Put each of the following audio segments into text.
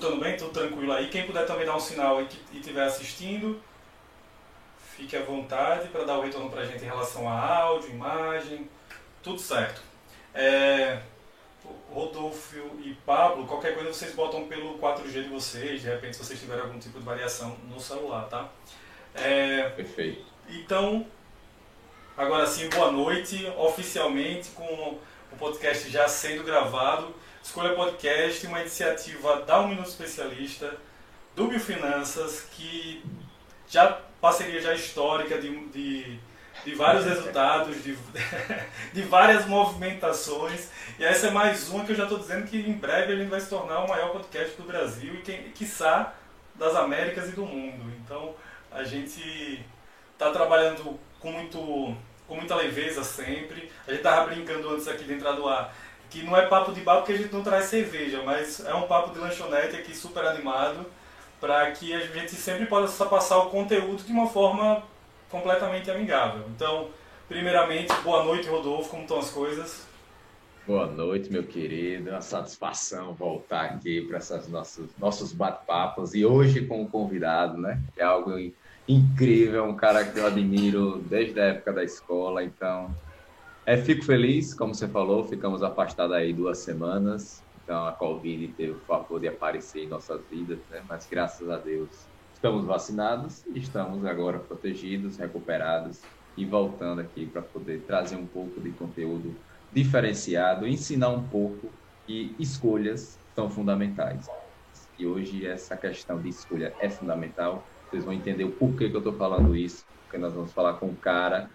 escutando bem? Tudo tranquilo aí? Quem puder também dar um sinal e estiver assistindo, fique à vontade para dar o retorno para a gente em relação a áudio, imagem, tudo certo. É, Rodolfo e Pablo, qualquer coisa vocês botam pelo 4G de vocês, de repente se vocês tiverem algum tipo de variação no celular, tá? É, Perfeito. Então, agora sim, boa noite, oficialmente com o podcast já sendo gravado. Escolha Podcast, uma iniciativa da Um Minuto Especialista, do Biofinanças, que já parceria já histórica de, de, de vários resultados, de, de várias movimentações. E essa é mais uma que eu já estou dizendo que em breve gente vai se tornar o maior podcast do Brasil e, quem, quiçá, das Américas e do mundo. Então, a gente está trabalhando com, muito, com muita leveza sempre. A gente estava brincando antes aqui de entrar do ar que não é papo de bar porque a gente não traz cerveja, mas é um papo de lanchonete aqui super animado para que a gente sempre possa passar o conteúdo de uma forma completamente amigável. Então, primeiramente, boa noite, Rodolfo, como estão as coisas? Boa noite, meu querido. É uma satisfação voltar aqui para esses nossos, nossos bate-papos e hoje com um convidado, né? É algo incrível, um cara que eu admiro desde a época da escola, então é, fico feliz, como você falou, ficamos afastados aí duas semanas, então a Covid teve o favor de aparecer em nossas vidas, né? mas graças a Deus estamos vacinados estamos agora protegidos, recuperados e voltando aqui para poder trazer um pouco de conteúdo diferenciado, ensinar um pouco e escolhas são fundamentais. E hoje essa questão de escolha é fundamental. Vocês vão entender o porquê que eu estou falando isso, porque nós vamos falar com um cara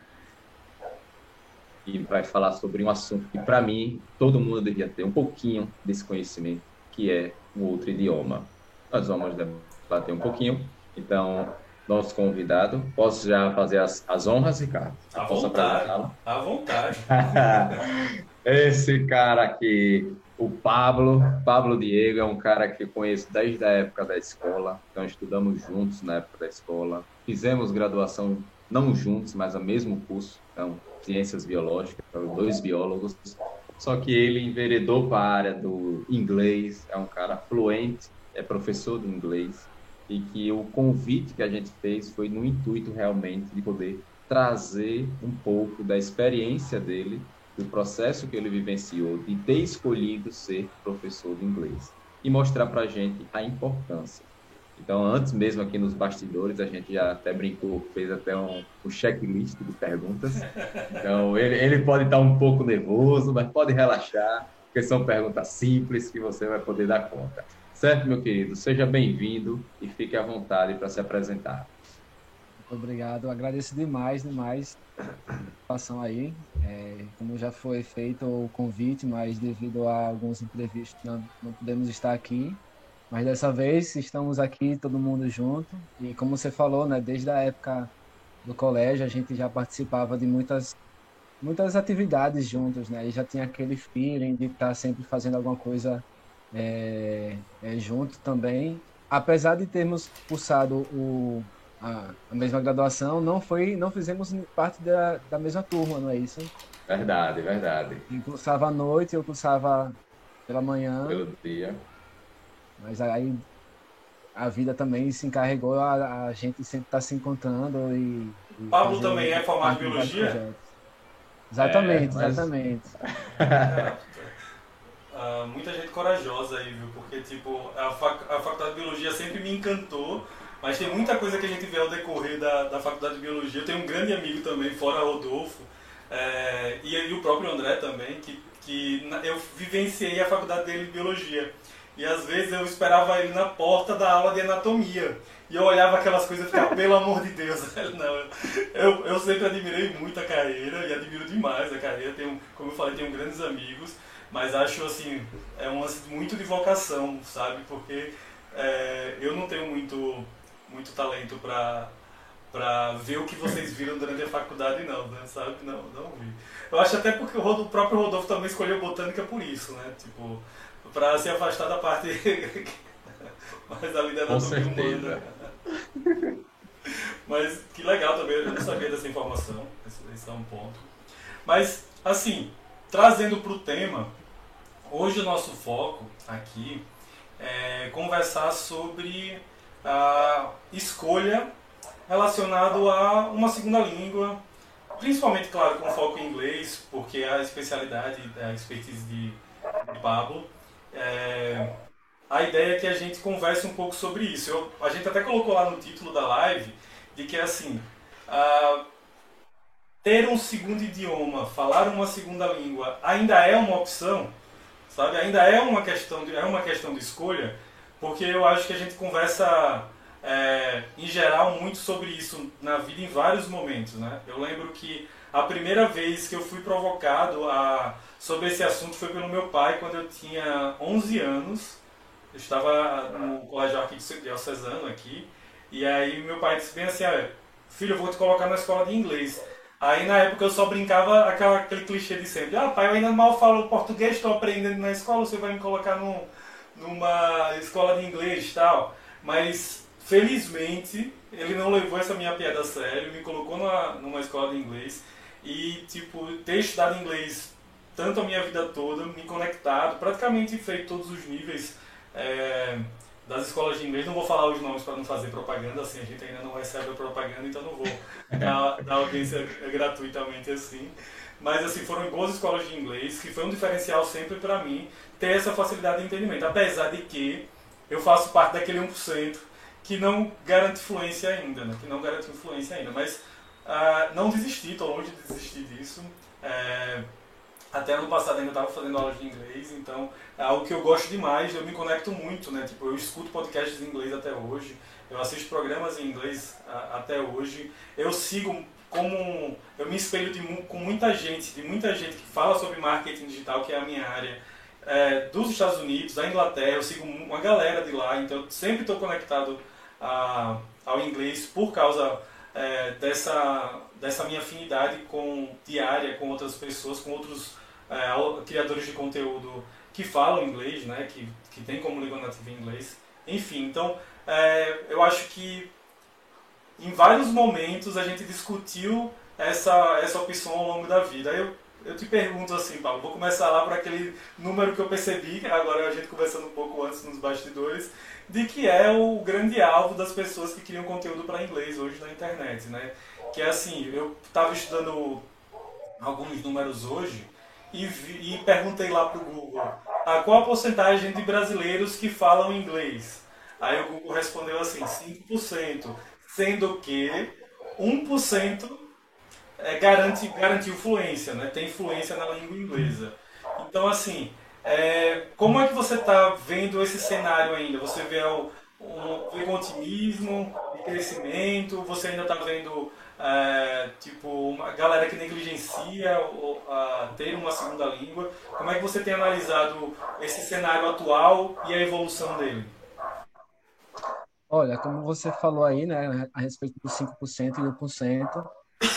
e vai falar sobre um assunto que, para mim, todo mundo devia ter um pouquinho desse conhecimento, que é o outro idioma. Nós vamos debater um pouquinho. Então, nosso convidado, posso já fazer as, as honras, Ricardo? À posso vontade. À vontade. Esse cara aqui, o Pablo, Pablo Diego, é um cara que eu conheço desde a época da escola. Então, estudamos juntos na época da escola. Fizemos graduação, não juntos, mas no mesmo curso. Então, ciências biológicas, dois biólogos, só que ele enveredou para a área do inglês, é um cara fluente, é professor de inglês, e que o convite que a gente fez foi no intuito realmente de poder trazer um pouco da experiência dele, do processo que ele vivenciou de ter escolhido ser professor de inglês e mostrar para a gente a importância então, antes mesmo aqui nos bastidores, a gente já até brincou, fez até um, um checklist de perguntas. Então, ele, ele pode estar um pouco nervoso, mas pode relaxar, porque são perguntas simples que você vai poder dar conta. Certo, meu querido? Seja bem-vindo e fique à vontade para se apresentar. Muito obrigado, agradeço demais, demais a participação aí. É, como já foi feito o convite, mas devido a alguns imprevistos não, não podemos estar aqui. Mas dessa vez estamos aqui todo mundo junto e como você falou, né, desde a época do colégio a gente já participava de muitas muitas atividades juntos, né? E já tinha aquele feeling de estar sempre fazendo alguma coisa é, é, junto também. Apesar de termos cursado o, a, a, mesma graduação, não foi, não fizemos parte da, da mesma turma, não é isso? Verdade, verdade. Um cursava à noite, eu cursava pela manhã. Pelo dia. Mas aí a vida também se encarregou a, a gente sempre estar tá se encontrando e. e Pablo também é formado em biologia? Exatamente, é, mas... exatamente. Uh, muita gente corajosa aí, viu? Porque, tipo, a, fac a faculdade de biologia sempre me encantou, mas tem muita coisa que a gente vê ao decorrer da, da faculdade de biologia. Eu tenho um grande amigo também, fora Rodolfo, é, e, e, o próprio André também, que, que eu vivenciei a faculdade dele de biologia. E às vezes eu esperava ele na porta da aula de anatomia. E eu olhava aquelas coisas e ficava, pelo amor de Deus. Não, eu, eu sempre admirei muito a carreira e admiro demais a carreira. Tenho, como eu falei, tenho grandes amigos, mas acho assim, é um lance muito de vocação, sabe? Porque é, eu não tenho muito, muito talento para para ver o que vocês viram durante a faculdade, não, né? Sabe? Não, não vi. Eu acho até porque o, próprio Rodolfo também escolheu botânica por isso, né? Tipo, para se afastar da parte mais ali da anatomia humana. Mas que legal também, eu não sabia dessa informação, esse é um ponto. Mas, assim, trazendo para o tema, hoje o nosso foco aqui é, conversar sobre a escolha relacionado a uma segunda língua, principalmente, claro, com foco em inglês, porque é a especialidade, a expertise de, de Pablo. É, a ideia é que a gente converse um pouco sobre isso. Eu, a gente até colocou lá no título da live de que, assim, uh, ter um segundo idioma, falar uma segunda língua, ainda é uma opção, sabe? Ainda é uma questão de, é uma questão de escolha, porque eu acho que a gente conversa é, em geral muito sobre isso na vida em vários momentos, né? Eu lembro que a primeira vez que eu fui provocado a, sobre esse assunto foi pelo meu pai quando eu tinha 11 anos. Eu estava no colégio arquidiocesano aqui e aí meu pai disse bem assim, filho, eu vou te colocar na escola de inglês. Aí na época eu só brincava aquela, aquele clichê de sempre, ah pai, eu ainda mal falo português, estou aprendendo na escola, você vai me colocar num, numa escola de inglês e tal. Mas felizmente ele não levou essa minha piada a sério, me colocou numa, numa escola de inglês e tipo, ter estudado inglês tanto a minha vida toda, me conectado, praticamente feito todos os níveis. É, das escolas de inglês, não vou falar os nomes para não fazer propaganda, assim, a gente ainda não recebe a propaganda, então não vou dar, dar audiência gratuitamente assim. Mas assim, foram boas escolas de inglês, que foi um diferencial sempre para mim ter essa facilidade de entendimento, apesar de que eu faço parte daquele 1% que não garante fluência ainda, né? que não garante influência ainda, mas uh, não desisti, estou longe de desistir disso. É, até ano passado ainda estava fazendo aulas de inglês, então é algo que eu gosto demais, eu me conecto muito, né? Tipo, eu escuto podcasts em inglês até hoje, eu assisto programas em inglês a, até hoje, eu sigo como eu me espelho de, com muita gente, de muita gente que fala sobre marketing digital, que é a minha área, é, dos Estados Unidos, da Inglaterra, eu sigo uma galera de lá, então eu sempre estou conectado a, ao inglês por causa é, dessa, dessa minha afinidade com diária com outras pessoas, com outros é, criadores de conteúdo que falam inglês, né, que, que tem como língua nativa inglês. Enfim, então é, eu acho que em vários momentos a gente discutiu essa, essa opção ao longo da vida. Eu, eu te pergunto assim, Paulo, vou começar lá para aquele número que eu percebi, agora a gente conversando um pouco antes nos bastidores, de que é o grande alvo das pessoas que criam conteúdo para inglês hoje na internet, né? Que é assim, eu estava estudando alguns números hoje e, vi, e perguntei lá pro Google a qual a porcentagem de brasileiros que falam inglês. Aí o Google respondeu assim, 5%, sendo que 1% é, garante, garante influência, né? tem influência na língua inglesa. Então, assim, é, como é que você está vendo esse cenário ainda? Você vê o, um, um otimismo de crescimento? Você ainda está vendo é, tipo, uma galera que negligencia a, ter uma segunda língua. Como é que você tem analisado esse cenário atual e a evolução dele? Olha, como você falou aí, né, a respeito dos 5% e 1%,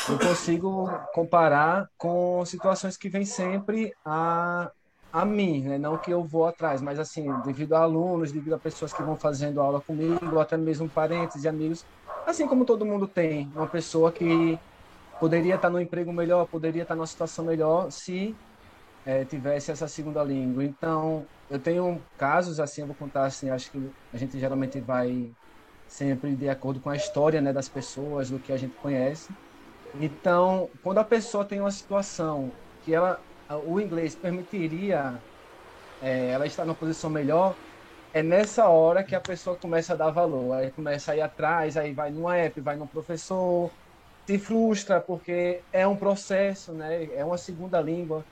eu consigo comparar com situações que vêm sempre a, a mim, né? não que eu vou atrás, mas assim, devido a alunos, devido a pessoas que vão fazendo aula comigo, até mesmo parentes e amigos Assim como todo mundo tem uma pessoa que poderia estar no emprego melhor, poderia estar numa situação melhor se é, tivesse essa segunda língua. Então, eu tenho casos assim, eu vou contar assim, acho que a gente geralmente vai sempre de acordo com a história né, das pessoas, do que a gente conhece. Então, quando a pessoa tem uma situação que ela, o inglês permitiria é, ela estar numa posição melhor, é nessa hora que a pessoa começa a dar valor. Aí começa a ir atrás, aí vai numa app, vai no professor, se frustra porque é um processo, né? É uma segunda língua.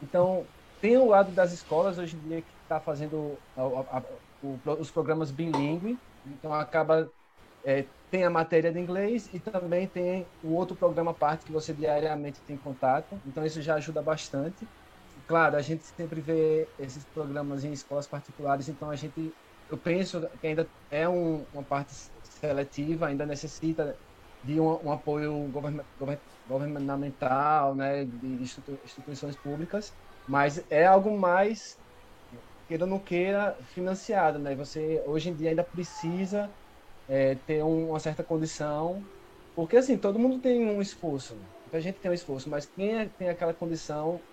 Então, tem o lado das escolas hoje em dia que está fazendo a, a, o, os programas bilíngue, então acaba é, tem a matéria de inglês e também tem o outro programa parte que você diariamente tem contato. Então isso já ajuda bastante claro, a gente sempre vê esses programas em escolas particulares, então a gente, eu penso que ainda é um, uma parte seletiva, ainda necessita de um, um apoio govern, governamental, né, de instituições públicas, mas é algo mais queira ou não queira financiado, né? Você hoje em dia ainda precisa é, ter um, uma certa condição, porque assim todo mundo tem um esforço, a gente tem um esforço, mas quem é, tem aquela condição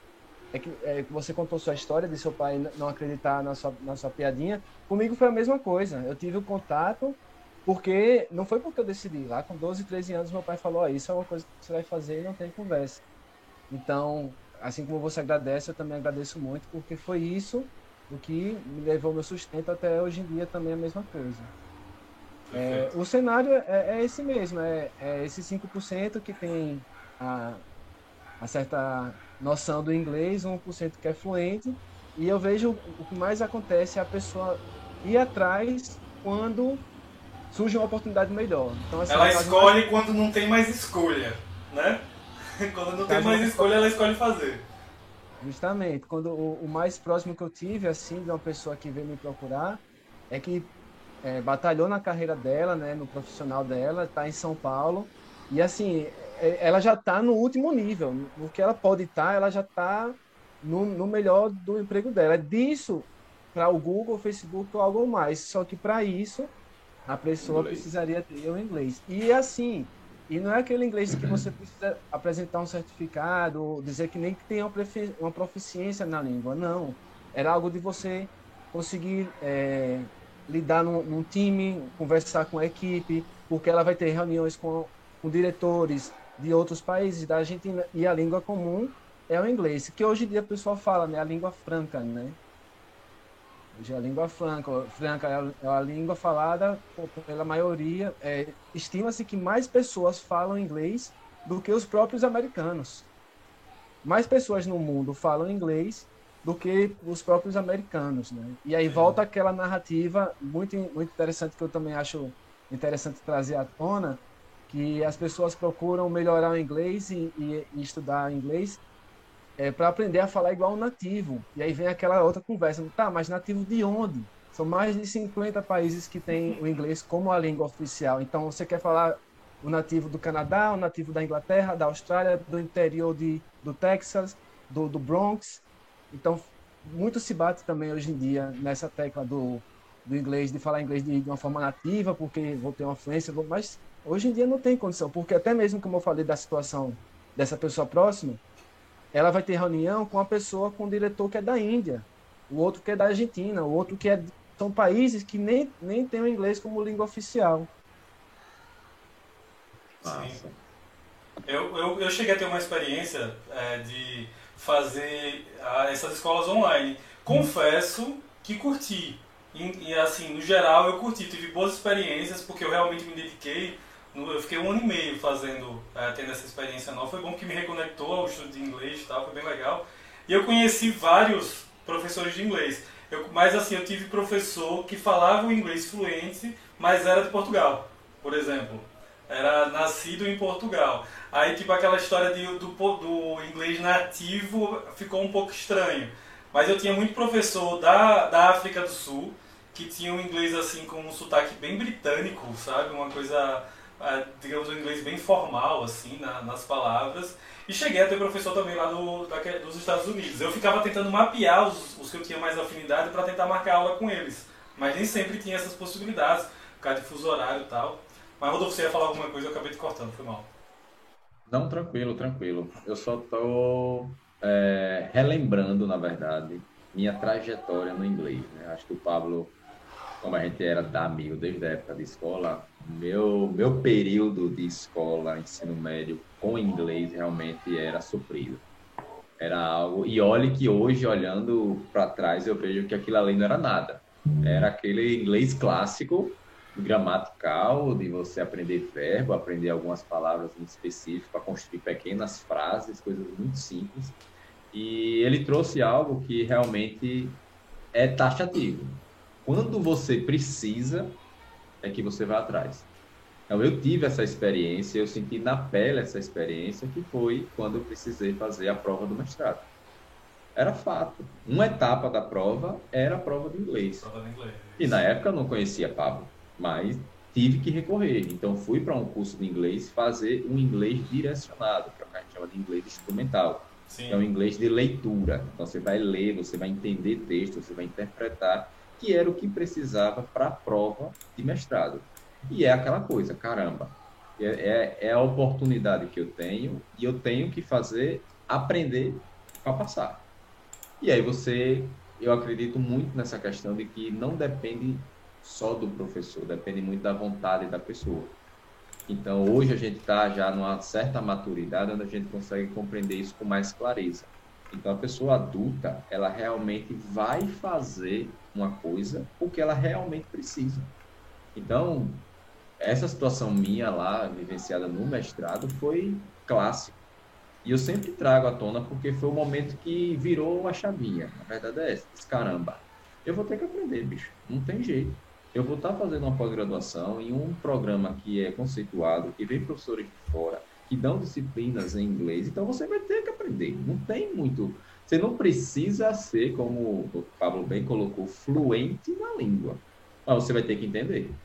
é que, é você contou sua história de seu pai não acreditar na sua, na sua piadinha. Comigo foi a mesma coisa. Eu tive o contato porque não foi porque eu decidi. Lá com 12, 13 anos, meu pai falou: oh, Isso é uma coisa que você vai fazer e não tem conversa. Então, assim como você agradece, eu também agradeço muito, porque foi isso o que me levou meu sustento até hoje em dia também é a mesma coisa. É, o cenário é, é, esse mesmo, é, é esse 5% que tem a, a certa noção do inglês, 1% que é fluente, e eu vejo o que mais acontece é a pessoa ir atrás quando surge uma oportunidade melhor. Então, assim, ela escolhe mais... quando não tem mais escolha, né? quando não tem mais escolha, ela escolhe fazer. Justamente. Quando o, o, mais próximo que eu tive, assim, de uma pessoa que veio me procurar, é que é, batalhou na carreira dela, né, no profissional dela, está em São Paulo, e assim, é, ela já está no último nível. No que ela pode estar, tá, ela já está no, no, melhor do emprego dela. É disso para o Google, Facebook ou algo mais. Só que para isso, a pessoa inglês. precisaria ter o inglês. E assim, e não é aquele inglês que você precisa apresentar um certificado, dizer que nem que tem uma proficiência na língua. Não. Era algo de você conseguir é, lidar num, num, time, conversar com a equipe, porque ela vai ter reuniões com, com diretores de outros países da Argentina e a língua comum é o inglês, que hoje em dia o pessoal fala, né, a língua franca, né? Hoje é a língua franca, franca é é a língua falada pela maioria. É, Estima-se que mais pessoas falam inglês do que os próprios americanos. Mais pessoas no mundo falam inglês do que os próprios americanos, né? E aí volta aquela narrativa muito muito interessante que eu também acho interessante trazer à tona, que as pessoas procuram melhorar o inglês e, e, e estudar inglês é, para aprender a falar igual um nativo. E aí vem aquela outra conversa, tá, mas nativo de onde? São mais de 50 países que têm o inglês como a língua oficial. Então você quer falar o nativo do Canadá, o nativo da Inglaterra, da Austrália, do interior de, do Texas, do, do Bronx, então, muito se bate também hoje em dia nessa tecla do, do inglês, de falar inglês de, de uma forma nativa, porque vou ter uma fluência, mas hoje em dia não tem condição, porque até mesmo como eu falei da situação dessa pessoa próxima, ela vai ter reunião com uma pessoa, com um diretor que é da Índia, o outro que é da Argentina, o outro que é. São países que nem, nem têm o inglês como língua oficial. Sim. Eu, eu, eu cheguei a ter uma experiência é, de fazer ah, essas escolas online. Confesso que curti. E, assim, no geral eu curti, tive boas experiências porque eu realmente me dediquei. Eu fiquei um ano e meio fazendo, é, tendo essa experiência nova. Foi bom que me reconectou ao estudo de inglês e tal, foi bem legal. E eu conheci vários professores de inglês. Eu, mas assim, eu tive professor que falava o inglês fluente, mas era de Portugal, por exemplo. Era nascido em Portugal. Aí, tipo, aquela história de, do, do inglês nativo ficou um pouco estranho. Mas eu tinha muito professor da, da África do Sul que tinha um inglês assim com um sotaque bem britânico, sabe? Uma coisa, ah, digamos, um inglês bem formal, assim, na, nas palavras. E cheguei a ter professor também lá do, da, dos Estados Unidos. Eu ficava tentando mapear os, os que eu tinha mais afinidade para tentar marcar aula com eles. Mas nem sempre tinha essas possibilidades, por causa de fuso horário e tal. Mas Rodolfo, você ia falar alguma coisa, eu acabei te cortando, foi mal. Não, tranquilo, tranquilo. Eu só tô é, relembrando, na verdade, minha trajetória no inglês. Né? Acho que o Pablo, como a gente era da amigo desde a época de escola, meu, meu período de escola, ensino médio, com inglês realmente era sofrido. Era algo. E olhe que hoje, olhando para trás, eu vejo que aquilo ali não era nada. Era aquele inglês clássico gramatical, de você aprender verbo, aprender algumas palavras em específico para construir pequenas frases, coisas muito simples. E ele trouxe algo que realmente é taxativo. Quando você precisa, é que você vai atrás. Então, eu tive essa experiência, eu senti na pele essa experiência, que foi quando eu precisei fazer a prova do mestrado. Era fato. Uma etapa da prova era a prova de inglês. Prova de inglês. E na época eu não conhecia Pablo mas tive que recorrer. Então fui para um curso de inglês fazer um inglês direcionado, que é o que a gente chama de inglês instrumental. Sim. Que é um inglês de leitura. Então você vai ler, você vai entender texto, você vai interpretar, que era o que precisava para a prova de mestrado. E é aquela coisa, caramba, é, é, é, a oportunidade que eu tenho e eu tenho que fazer, aprender para passar. E aí você, eu acredito muito nessa questão de que não depende só do professor, depende muito da vontade da pessoa. Então, hoje a gente está já numa certa maturidade onde a gente consegue compreender isso com mais clareza. Então, a pessoa adulta, ela realmente vai fazer uma coisa porque ela realmente precisa. Então, essa situação minha lá, vivenciada no mestrado, foi clássica. E eu sempre trago à tona porque foi o momento que virou uma chavinha. A verdade é essa. Caramba, eu vou ter que aprender, bicho. Não tem jeito. Eu vou estar fazendo uma pós-graduação em um programa que é conceituado, que vem professores de fora, que dão disciplinas em inglês. Então você vai ter que aprender. Não tem muito. Você não precisa ser, como o Pablo bem colocou, fluente na língua. Mas você vai ter que entender.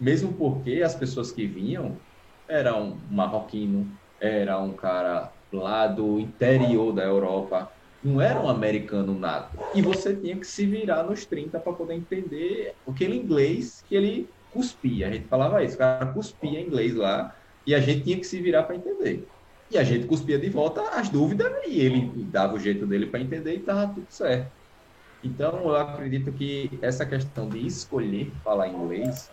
Mesmo porque as pessoas que vinham eram marroquino, era um cara lá do interior da Europa, não era um americano nato. E você tinha que se virar nos 30 para poder entender aquele inglês que ele cuspia. A gente falava isso, o cara cuspia inglês lá e a gente tinha que se virar para entender. E a gente cuspia de volta as dúvidas e ele dava o jeito dele para entender e estava tudo certo. Então, eu acredito que essa questão de escolher falar inglês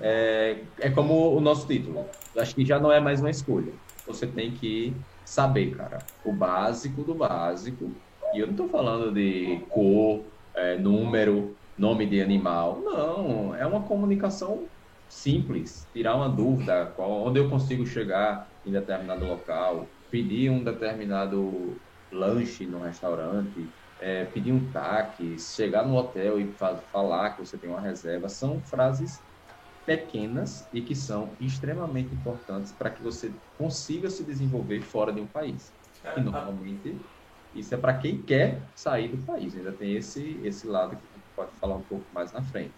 é, é como o nosso título. Acho que já não é mais uma escolha. Você tem que saber, cara, o básico do básico. E eu não estou falando de cor, é, número, nome de animal. Não, é uma comunicação simples. Tirar uma dúvida, qual, onde eu consigo chegar em determinado local, pedir um determinado lanche no restaurante, é, pedir um táxi, chegar no hotel e falar que você tem uma reserva. São frases pequenas e que são extremamente importantes para que você consiga se desenvolver fora de um país. É, e normalmente isso é para quem quer sair do país. Ainda tem esse esse lado que a gente pode falar um pouco mais na frente.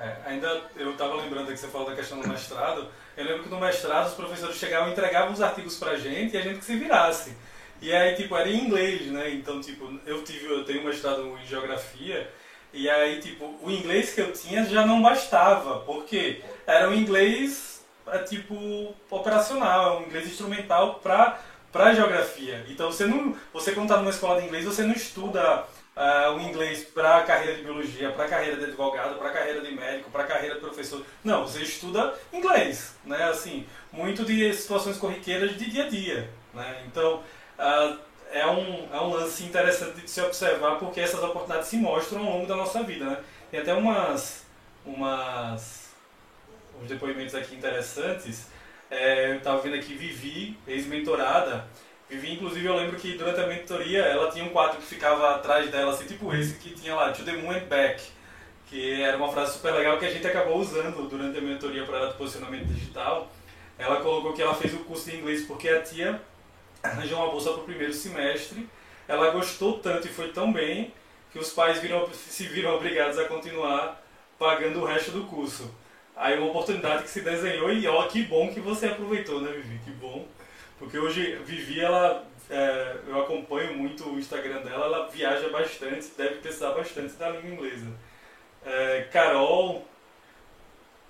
É, ainda eu estava lembrando que você falou da questão do mestrado. Eu lembro que no mestrado os professores chegavam e entregavam os artigos para a gente e a gente que se virasse. E aí tipo era em inglês, né? Então tipo eu tive eu tenho um mestrado em geografia e aí, tipo, o inglês que eu tinha já não bastava, porque era um inglês, é, tipo, operacional, um inglês instrumental para para geografia. Então, você não, você quando está numa escola de inglês, você não estuda uh, o inglês para a carreira de biologia, para a carreira de advogado, para a carreira de médico, para a carreira de professor. Não, você estuda inglês, né? Assim, muito de situações corriqueiras de dia a dia, né? Então, uh, é um, é um lance interessante de se observar porque essas oportunidades se mostram ao longo da nossa vida, né? Tem até umas, umas uns depoimentos aqui interessantes. É, eu estava vendo aqui Vivi, ex-mentorada. Vivi, inclusive, eu lembro que durante a mentoria ela tinha um quadro que ficava atrás dela, assim, tipo esse que tinha lá, To the Moon and Back, que era uma frase super legal que a gente acabou usando durante a mentoria para ela de posicionamento digital. Ela colocou que ela fez o curso de inglês porque a tia arranjou uma bolsa para o primeiro semestre. Ela gostou tanto e foi tão bem que os pais viram, se viram obrigados a continuar pagando o resto do curso. Aí uma oportunidade que se desenhou e ó, que bom que você aproveitou, né, Vivi? Que bom. Porque hoje Vivi, ela, é, eu acompanho muito o Instagram dela, ela viaja bastante, deve precisar bastante da língua inglesa. É, Carol,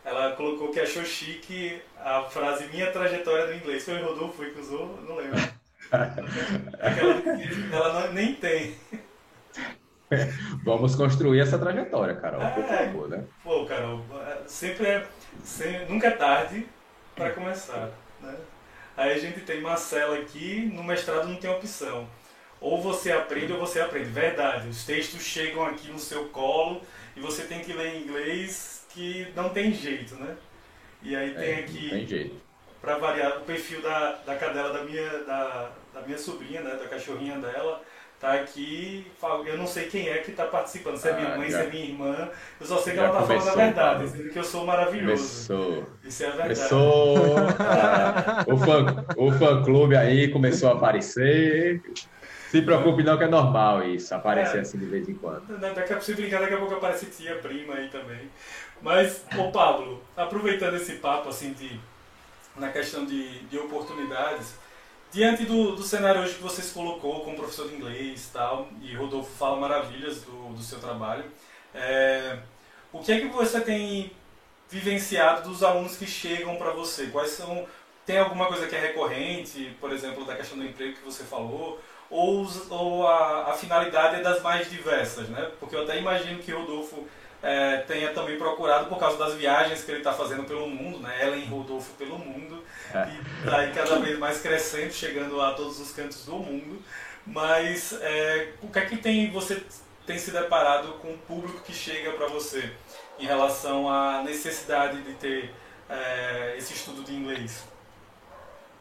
ela colocou que achou chique a frase minha trajetória do inglês. Foi o Rodolfo que usou? Não lembro. Ela não, nem tem. Vamos construir essa trajetória, Carol, é, por favor, né? Pô, Carol, sempre é. Sempre, nunca é tarde para começar. Né? Aí a gente tem Marcela aqui, no mestrado não tem opção. Ou você aprende ou você aprende. Verdade, os textos chegam aqui no seu colo e você tem que ler em inglês que não tem jeito, né? E aí tem é, aqui. Tem jeito para variar o perfil da, da cadela da minha, da, da minha sobrinha, né, da cachorrinha dela, tá aqui. Eu não sei quem é que está participando, se é minha ah, mãe, já, se é minha irmã. Eu só sei que ela está falando a verdade, dizendo que eu sou maravilhoso. Começou. Isso é a verdade. Começou. o, fã, o fã clube aí começou a aparecer. Se preocupe não que é normal isso, aparecer é, assim de vez em quando. Daqui a pouco, brincar, daqui a pouco aparece tia, prima aí também. Mas, ô Pablo, aproveitando esse papo assim de na questão de, de oportunidades, diante do, do cenário hoje que você se colocou como professor de inglês tal, e Rodolfo fala maravilhas do, do seu trabalho, é, o que é que você tem vivenciado dos alunos que chegam para você? Quais são tem alguma coisa que é recorrente, por exemplo, da questão do emprego que você falou, ou, ou a, a finalidade é das mais diversas, né? Porque eu até imagino que Rodolfo é, tenha também procurado por causa das viagens que ele está fazendo pelo mundo, né? Ellen e Rodolfo pelo mundo, é. e daí cada vez mais crescendo, chegando a todos os cantos do mundo. Mas é, o que é que tem você tem se deparado com o público que chega para você em relação à necessidade de ter é, esse estudo de inglês?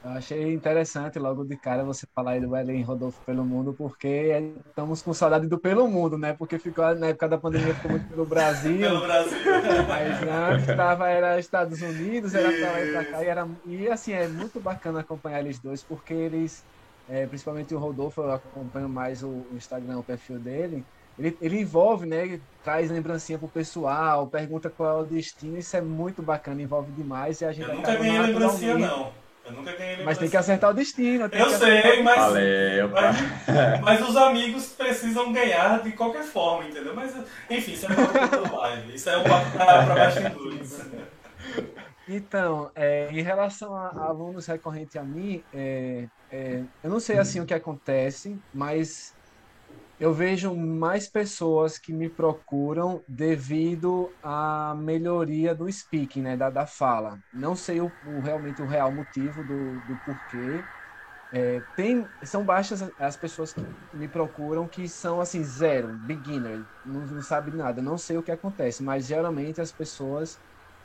Eu achei interessante logo de cara você falar aí do Ellen Rodolfo pelo mundo, porque estamos com saudade do pelo mundo, né? Porque ficou na época da pandemia ficou muito pelo Brasil. pelo Brasil. Mas antes tava, era Estados Unidos, era pra lá e pra cá. E, era, e assim, é muito bacana acompanhar eles dois, porque eles, é, principalmente o Rodolfo, eu acompanho mais o, o Instagram, o perfil dele. Ele, ele envolve, né? Traz lembrancinha pro pessoal, pergunta qual é o destino, isso é muito bacana, envolve demais e a gente Eu nunca ganhei lembrancinha, não. Eu nunca ganhei Mas tem que acertar o destino. Eu sei, mas, Valeu, mas, mas, os amigos precisam ganhar de qualquer forma, entendeu? Mas, enfim, isso é uma live. Isso é um papo para bastidores. Então, é, em relação a, a, alunos recorrentes a mim, é, é, eu não sei assim o que acontece, mas eu vejo mais pessoas que me procuram devido à melhoria do speaking, né, da, da fala. Não sei o, o realmente o real motivo do, do porquê. É, tem, são baixas as pessoas que me procuram que são assim zero, beginner, não, não sabe nada, não sei o que acontece, mas geralmente as pessoas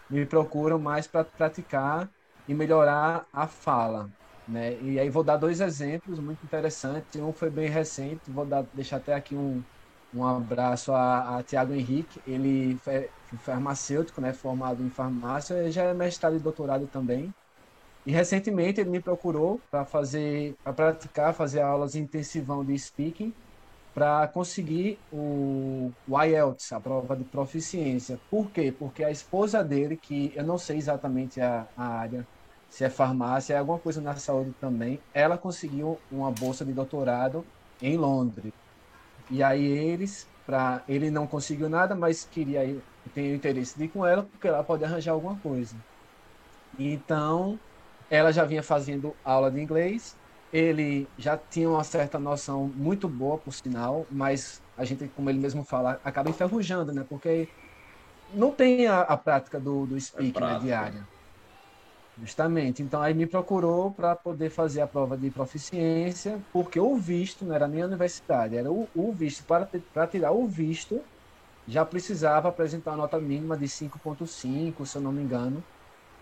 me procuram mais para praticar e melhorar a fala. Né? E aí vou dar dois exemplos muito interessantes. Um foi bem recente, vou dar, deixar até aqui um, um abraço a, a Tiago Henrique. Ele é farmacêutico, né? formado em farmácia, já é mestrado e doutorado também. E recentemente ele me procurou para fazer, para praticar, fazer aulas intensivão de speaking para conseguir o, o IELTS, a prova de proficiência. Por quê? Porque a esposa dele, que eu não sei exatamente a, a área se é farmácia, é alguma coisa na saúde também. Ela conseguiu uma bolsa de doutorado em Londres. E aí eles, para ele não conseguiu nada, mas queria ir, tem o interesse de ir com ela, porque ela pode arranjar alguma coisa. Então, ela já vinha fazendo aula de inglês, ele já tinha uma certa noção muito boa, por sinal, mas a gente, como ele mesmo fala, acaba enferrujando, né? Porque não tem a, a prática do, do speaking é né, diária. Justamente. Então aí me procurou para poder fazer a prova de proficiência, porque o visto não era nem a universidade, era o, o visto. Para, para tirar o visto, já precisava apresentar uma nota mínima de 5,5, se eu não me engano,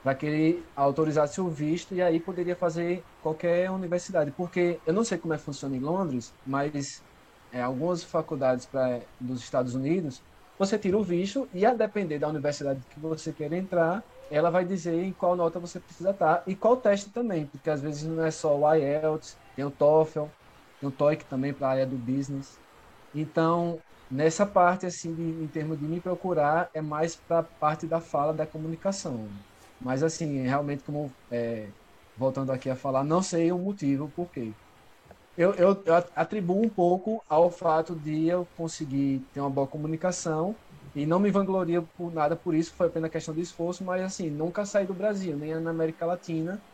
para que ele autorizasse o visto e aí poderia fazer qualquer universidade. Porque eu não sei como é que funciona em Londres, mas é, algumas faculdades pra, dos Estados Unidos, você tira o visto e a depender da universidade que você quer entrar, ela vai dizer em qual nota você precisa estar e qual teste também, porque às vezes não é só o IELTS, tem o TOEFL, tem o TOEIC também para a área do business. Então, nessa parte, assim, de, em termos de me procurar, é mais para a parte da fala da comunicação. Mas, assim, realmente, como é, voltando aqui a falar, não sei o motivo, por quê. Eu, eu, eu atribuo um pouco ao fato de eu conseguir ter uma boa comunicação e não me vangloria por nada por isso, foi apenas questão de esforço, mas assim, nunca saí do Brasil, nem na América Latina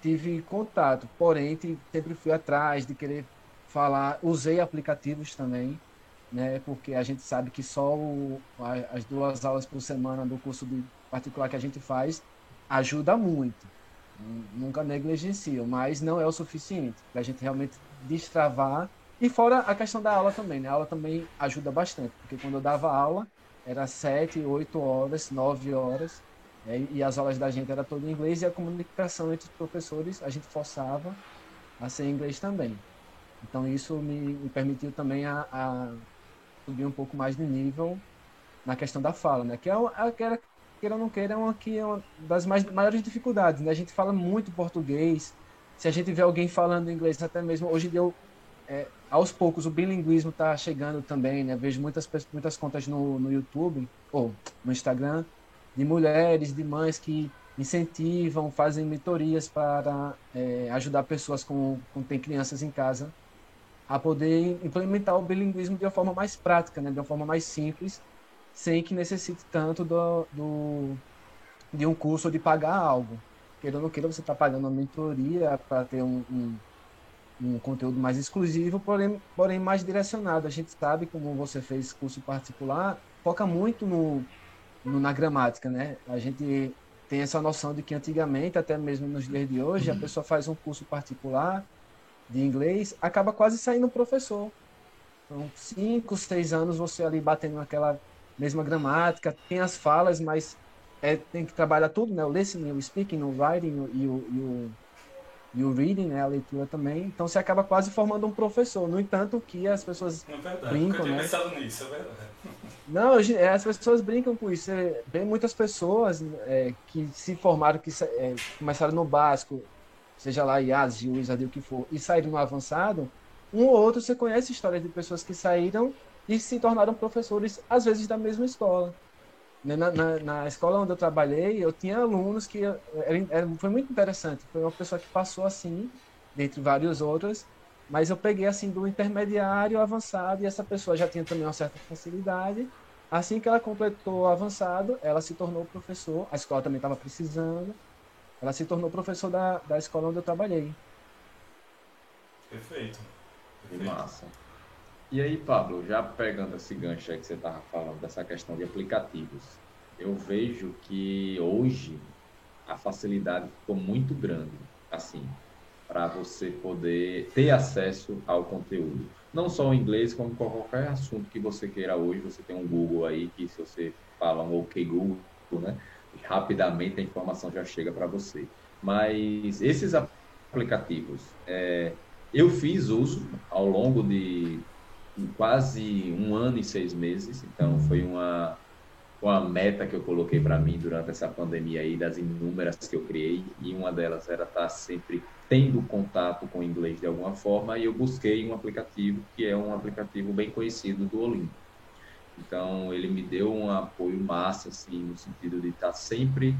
tive contato. Porém, sempre fui atrás de querer falar, usei aplicativos também, né? Porque a gente sabe que só o, as duas aulas por semana do curso particular que a gente faz ajuda muito. Nunca negligencio, mas não é o suficiente para a gente realmente destravar. E fora a questão da aula também, né? A aula também ajuda bastante, porque quando eu dava aula, era sete, oito horas, nove horas, né? e as aulas da gente era toda em inglês e a comunicação entre os professores a gente forçava a ser em inglês também. Então isso me, me permitiu também a, a, subir um pouco mais de nível na questão da fala, né? Que é aquela queira ou não queira, é uma, que é uma das mais, maiores dificuldades, né? A gente fala muito português, se a gente vê alguém falando inglês, até mesmo hoje em dia eu, é, aos poucos o bilinguismo está chegando também, né? Vejo muitas, muitas contas no, no YouTube ou no Instagram de mulheres, de mães que incentivam, fazem mentorias para é, ajudar pessoas com, com tem crianças em casa a poder implementar o bilinguismo de uma forma mais prática, né? De uma forma mais simples, sem que necessite tanto do, do de um curso ou de pagar algo. queira ou não queira, você está pagando uma mentoria para ter um, um, um, conteúdo mais exclusivo, porém, porém mais direcionado. A gente sabe, como você fez curso particular, foca muito no, no na gramática, né? A gente tem essa noção de que antigamente, até mesmo nos dias de hoje, a pessoa faz um curso particular de inglês, acaba quase saindo professor. Então, cinco, seis anos você ali batendo naquela mesma gramática, tem as falas, mas é, tem que trabalhar tudo, né? O listening, o speaking, o writing e o, e o, e o reading, né? A leitura também. Então você acaba quase formando um professor. No entanto, que as pessoas é verdade, brincam, né? pensado nisso, é verdade. Não, as pessoas brincam com isso. Você vê muitas pessoas é, que se formaram, que é, começaram no básico, seja lá IAS, Wizard, o que for, e saíram no avançado, um ou outro você conhece histórias de pessoas que saíram e se tornaram professores, às vezes, da mesma escola. Né, na, na, na escola onde eu trabalhei, eu tinha alunos que. Era, era, foi muito interessante. Foi uma pessoa que passou assim, dentre vários outros, mas eu peguei assim do intermediário avançado e essa pessoa já tinha também uma certa facilidade. Assim que ela completou o avançado, ela se tornou professor. A escola também estava precisando. Ela se tornou professor da, da escola onde eu trabalhei. Perfeito. Que massa. E aí, Pablo, já pegando esse gancho aí que você estava falando dessa questão de aplicativos, eu vejo que hoje a facilidade ficou muito grande, assim, para você poder ter acesso ao conteúdo. Não só o inglês, como qualquer assunto que você queira hoje, você tem um Google aí que se você fala um OK Google, né, rapidamente a informação já chega para você. Mas esses aplicativos, é, eu fiz uso ao longo de quase um ano e seis meses, então foi uma, uma meta que eu coloquei para mim durante essa pandemia aí, das inúmeras que eu criei, e uma delas era estar tá sempre tendo contato com o inglês de alguma forma, e eu busquei um aplicativo que é um aplicativo bem conhecido do Olimpo. Então, ele me deu um apoio massa, assim, no sentido de estar tá sempre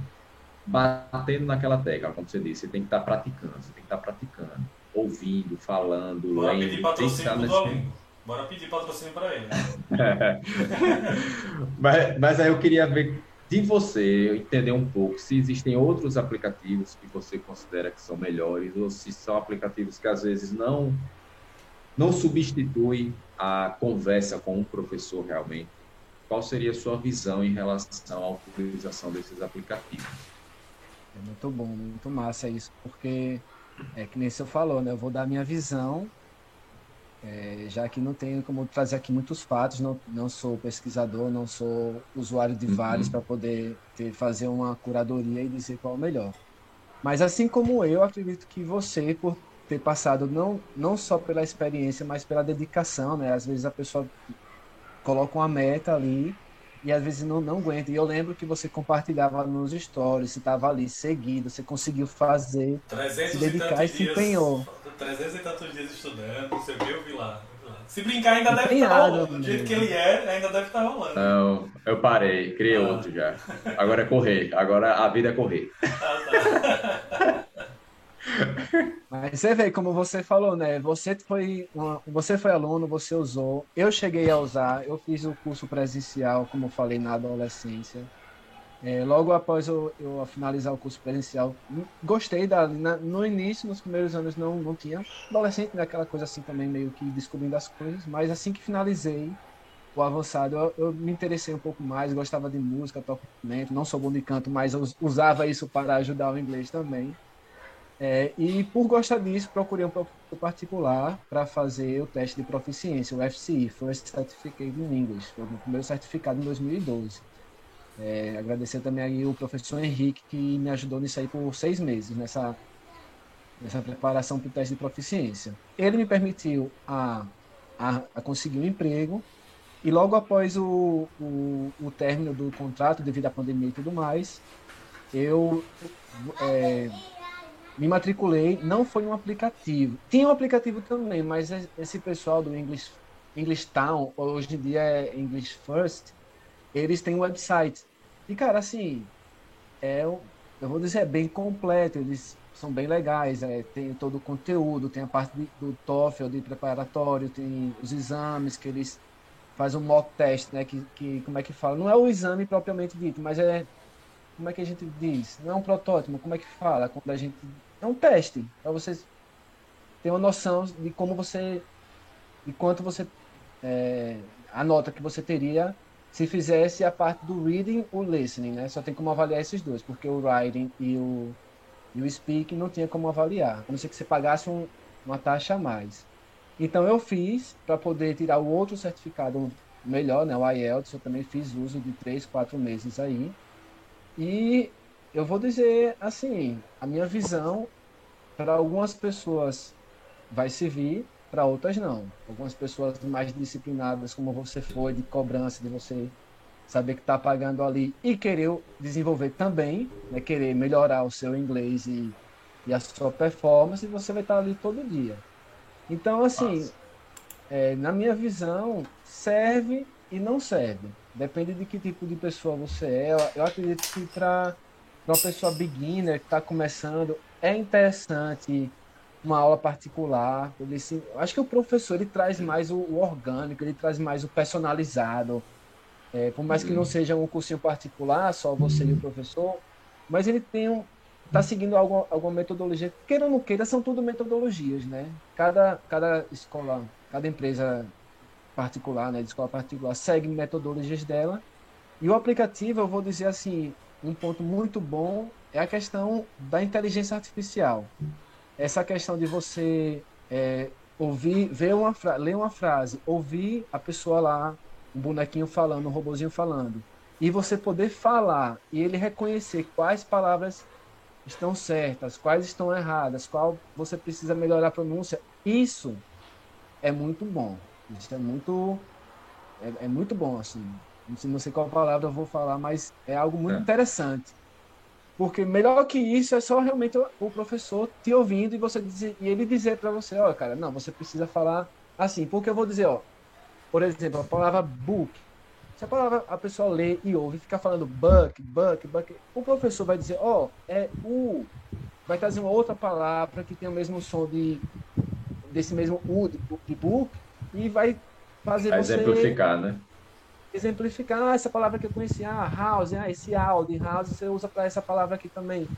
batendo naquela tecla, como você disse, você tem que estar tá praticando, você tem que estar praticando ouvindo, falando, Bora lendo. Pedir patrocínio nesse... Bora pedir patrocínio para ele. mas, mas aí eu queria ver de você, entender um pouco se existem outros aplicativos que você considera que são melhores ou se são aplicativos que às vezes não não substituem a conversa com um professor realmente. Qual seria a sua visão em relação à utilização desses aplicativos? É muito bom, muito massa isso, porque é que nem você falou, né? Eu vou dar a minha visão, é, já que não tenho como trazer aqui muitos fatos, não, não sou pesquisador, não sou usuário de vários uhum. para poder ter, fazer uma curadoria e dizer qual é o melhor. Mas assim como eu, acredito que você, por ter passado não, não só pela experiência, mas pela dedicação, né? Às vezes a pessoa coloca uma meta ali e às vezes não, não aguenta. E eu lembro que você compartilhava nos stories, você estava ali seguido, você conseguiu fazer, se dedicar e, e se empenhou. 300 e tantos dias estudando, você viu, eu vi lá. Se brincar, ainda deve estar tá rolando. Do jeito que ele é, ainda deve estar tá rolando. Não, eu parei, criei ah. outro já. Agora é correr, agora a vida é correr. Ah, tá. Mas você vê, como você falou, né? Você foi, uma, você foi aluno, você usou. Eu cheguei a usar, eu fiz o curso presencial, como eu falei, na adolescência. É, logo após eu, eu, finalizar o curso presencial, gostei da. Na, no início, nos primeiros anos, não, não tinha. Adolescente, né? Aquela coisa assim também, meio que descobrindo as coisas. Mas assim que finalizei o avançado, eu, eu me interessei um pouco mais. Gostava de música, toco não sou bom de canto, mas usava isso para ajudar o inglês também. É, e por gostar disso, procurei um professor particular para fazer o teste de proficiência, o FCI, First Certificate in English. Foi o meu primeiro certificado em 2012. É, agradecer também aí o professor Henrique, que me ajudou nisso aí por seis meses, nessa, nessa preparação para o teste de proficiência. Ele me permitiu a, a, a conseguir um emprego, e logo após o, o, o, término do contrato, devido à pandemia e tudo mais, eu é, me matriculei, não foi um aplicativo. Tinha um aplicativo também, mas esse pessoal do English, English Town, hoje em dia é English First, eles têm um website. E, cara, assim, é, eu vou dizer, é bem completo, eles são bem legais, é, tem todo o conteúdo, tem a parte de, do TOEFL, de preparatório, tem os exames que eles fazem um mock test, né, que, que, como é que fala, não é o exame propriamente dito, mas é como é que a gente diz? Não é um protótipo, como é que fala? Quando a gente. É um teste, para vocês ter uma noção de como você. de quanto você. É, a nota que você teria se fizesse a parte do reading ou listening, né? Só tem como avaliar esses dois, porque o writing e o, e o speaking não tinha como avaliar, a não ser que você pagasse um, uma taxa a mais. Então eu fiz para poder tirar o outro certificado melhor, né? O IELTS, eu também fiz uso de três, quatro meses aí. E eu vou dizer assim, a minha visão para algumas pessoas vai servir, para outras não. Algumas pessoas mais disciplinadas, como você foi, de cobrança, de você saber que está pagando ali e querer desenvolver também, né, querer melhorar o seu inglês e, e a sua performance, você vai estar tá ali todo dia. Então, assim, é, na minha visão, serve e não serve. Depende de que tipo de pessoa você é. Eu, eu acredito que para uma pessoa beginner que está começando, é interessante uma aula particular. Ele se, acho que o professor ele traz mais o, o orgânico, ele traz mais o personalizado. É, por mais que não seja um cursinho particular, só você e o professor, mas ele tem um, está seguindo alguma, alguma metodologia. Queira ou não queira, são tudo metodologias, né? Cada, cada escola, cada empresa particular, né, de escola particular, segue metodologias dela. E o aplicativo, eu vou dizer assim, um ponto muito bom é a questão da inteligência artificial essa questão de você é, ouvir, ver uma ler uma frase, ouvir a pessoa lá, um bonequinho falando, um robozinho falando, e você poder falar e ele reconhecer quais palavras estão certas, quais estão erradas, qual você precisa melhorar a pronúncia, isso é muito bom. Isso é muito é, é muito bom assim. Não sei qual palavra eu vou falar, mas é algo muito é. interessante. Porque melhor que isso é só realmente o professor te ouvindo e você dizer, e ele dizer para você, ó, cara, não, você precisa falar assim. Porque eu vou dizer, ó, por exemplo, a palavra book. Se a palavra a pessoa lê e ouve e fica falando buck, buck, buck, o professor vai dizer, ó, é o vai trazer uma outra palavra que tem o mesmo som de desse mesmo u de, de book e vai fazer vai você exemplificar, né? Exemplificar ah, essa palavra que eu conhecia, ah, house, ah, esse Audi, house, você usa para essa palavra aqui também.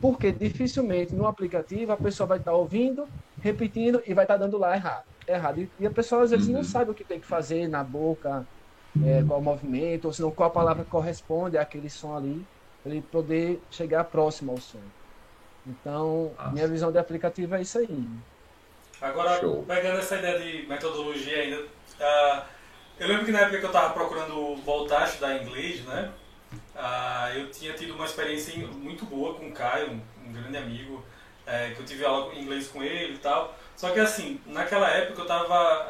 Porque dificilmente no aplicativo a pessoa vai estar tá ouvindo, repetindo e vai estar tá dando lá errado. errado. E, a pessoa às vezes uhum. não sabe o que tem que fazer na boca, é, qual o movimento, ou senão qual palavra corresponde àquele som ali, para ele poder chegar próximo ao som. Então, Nossa. minha visão de aplicativo é isso aí. Agora, Show. pegando essa ideia de metodologia ainda, uh, eu lembro que na época que eu estava procurando voltar a estudar inglês, né? Ah, eu tinha tido uma experiência muito boa com o Caio, um, um grande amigo, é, que eu tive aula em inglês com ele e tal. Só que assim, naquela época eu estava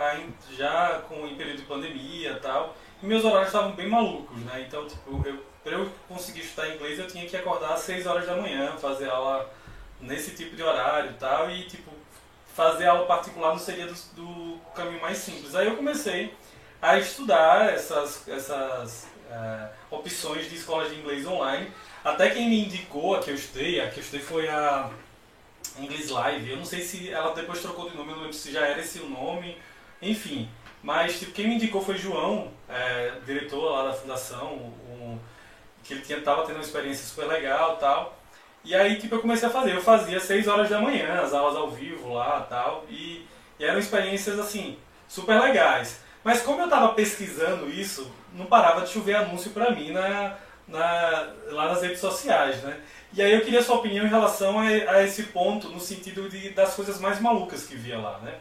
já com em período de pandemia e tal, e meus horários estavam bem malucos, né? Então, tipo, eu, para eu conseguir estudar inglês eu tinha que acordar às 6 horas da manhã, fazer aula nesse tipo de horário e tal, e tipo, fazer aula particular não seria do, do caminho mais simples. Aí eu comecei a estudar essas, essas uh, opções de escolas de inglês online. Até quem me indicou a que eu estudei, a que eu estudei foi a English Live. Eu não sei se ela depois trocou de nome, eu não lembro se já era esse o nome, enfim. Mas tipo, quem me indicou foi João, é, diretor lá da fundação, um, que ele estava tendo uma experiência super legal tal. E aí tipo, eu comecei a fazer. Eu fazia 6 horas da manhã, as aulas ao vivo lá tal. E, e eram experiências assim, super legais. Mas como eu estava pesquisando isso, não parava de chover anúncio para mim na, na, lá nas redes sociais, né? E aí eu queria a sua opinião em relação a, a, esse ponto, no sentido de, das coisas mais malucas que via lá, né?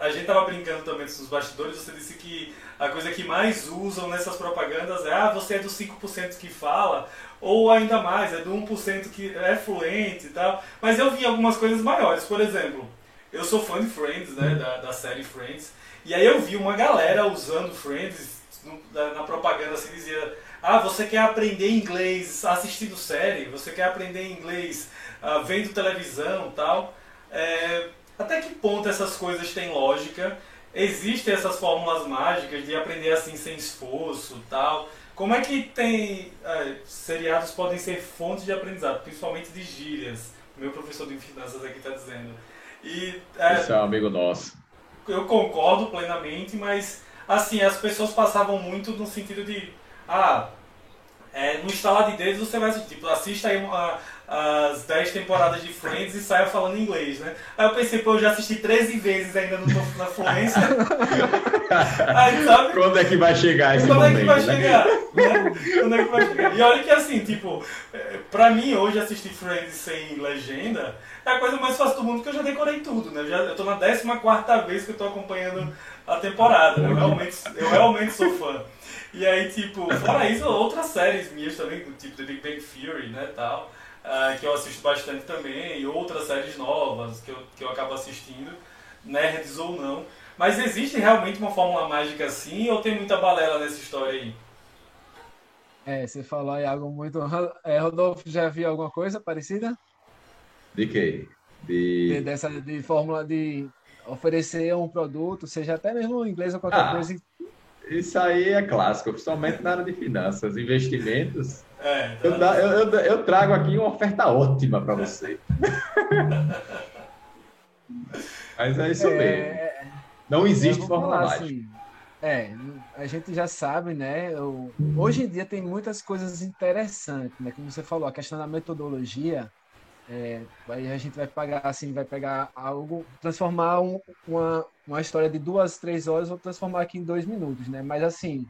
A gente tava brincando também nos bastidores, você disse que a coisa que mais usam nessas propagandas é ah, você é dos 5% que fala, ou ainda mais, é do 1% que é fluente e tal. Mas eu vi algumas coisas maiores, por exemplo, eu sou fã de Friends, né, da, da série Friends, e aí eu vi uma galera usando Friends no, na, na, propaganda, assim, dizia ah, você quer aprender inglês assistindo série, você quer aprender inglês uh, vendo televisão tal. É, até que ponto essas coisas têm lógica? Existem essas fórmulas mágicas de aprender assim sem esforço tal. Como é que tem é, seriados podem ser fontes de aprendizado, principalmente de gírias? Meu professor de finanças aqui está dizendo. E, é, Esse é um amigo nosso eu concordo plenamente, mas assim, as pessoas passavam muito no sentido de ah, é, no instalar de dedos você vai assistir, tipo, assista aí uma, as 10 temporadas de Friends e saia falando inglês, né? Aí eu pensei, pô, eu já assisti 13 vezes ainda não tô na fluência. aí, sabe? Quando é que vai chegar esse Quando momento, é que vai né? chegar? Né? Quando é que vai chegar? E olha que assim, tipo, é, pra mim hoje assistir Friends sem legenda é a coisa mais fácil do mundo, porque eu já decorei tudo, né? Eu, já, eu tô na 14 vez que eu tô acompanhando a temporada, né? Eu realmente, eu realmente sou fã. E aí, tipo, fora isso, outras séries minhas também, tipo The Big Bang Theory, né, tal, uh, que eu assisto bastante também, e outras séries novas que eu, que eu acabo assistindo, nerds ou não. Mas existe realmente uma fórmula mágica assim, ou tem muita balela nessa história aí? É, você falou aí algo muito... É, Rodolfo, já viu alguma coisa parecida? De quê? De... de dessa de fórmula de oferecer um produto, seja até mesmo em inglês ou qualquer ah, coisa. Isso aí é clássico, principalmente na área de finanças, investimentos. É, tá eu, eu, eu, eu, trago aqui uma oferta ótima para você. Mas é isso é, mesmo. Não existe fórmula mágica. Assim, é, a gente já sabe, né? Eu, hoje em dia tem muitas coisas interessantes, né? Como você falou, a questão da metodologia é, a gente vai pagar assim, vai pegar algo, transformar um, uma, uma história de duas, três horas, ou transformar aqui em dois minutos, né? Mas assim,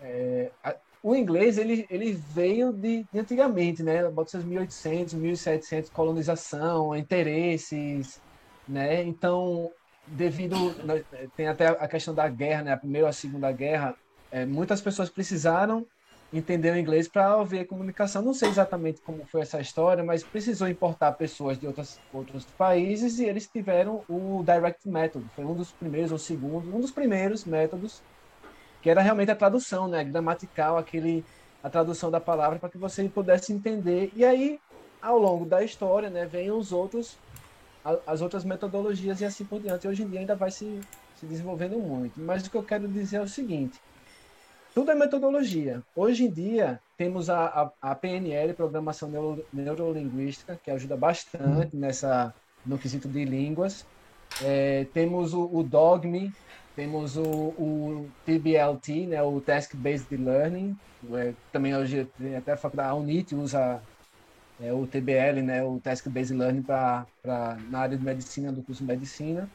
é, a, o inglês ele, ele veio de, de antigamente, né? Bota seus 1800, 1700, colonização, interesses, né? Então, devido né, tem até a questão da guerra, né? A primeira ou a segunda guerra, é, muitas pessoas precisaram entender o inglês para ouvir comunicação. Não sei exatamente como foi essa história, mas precisou importar pessoas de outras, outros países e eles tiveram o Direct Method. Foi um dos primeiros, ou segundo, um dos primeiros métodos, que era realmente a tradução, né? Gramatical, aquele, a tradução da palavra para que você pudesse entender. E aí, ao longo da história, né, vem os outros, as outras metodologias e assim por diante. Hoje em dia ainda vai se, se desenvolvendo muito. Mas o que eu quero dizer é o seguinte tudo é metodologia. Hoje em dia, temos a, a, a PNL, Programação Neuro, Neurolinguística, que ajuda bastante nessa, no quesito de línguas. É, temos o, o DOGME, temos o, o TBLT, né, o Task Based Learning. É, também hoje, até a faculdade, a UNIT usa é, o TBL, né, o Task Based Learning, pra, pra, na área de medicina, do curso de medicina.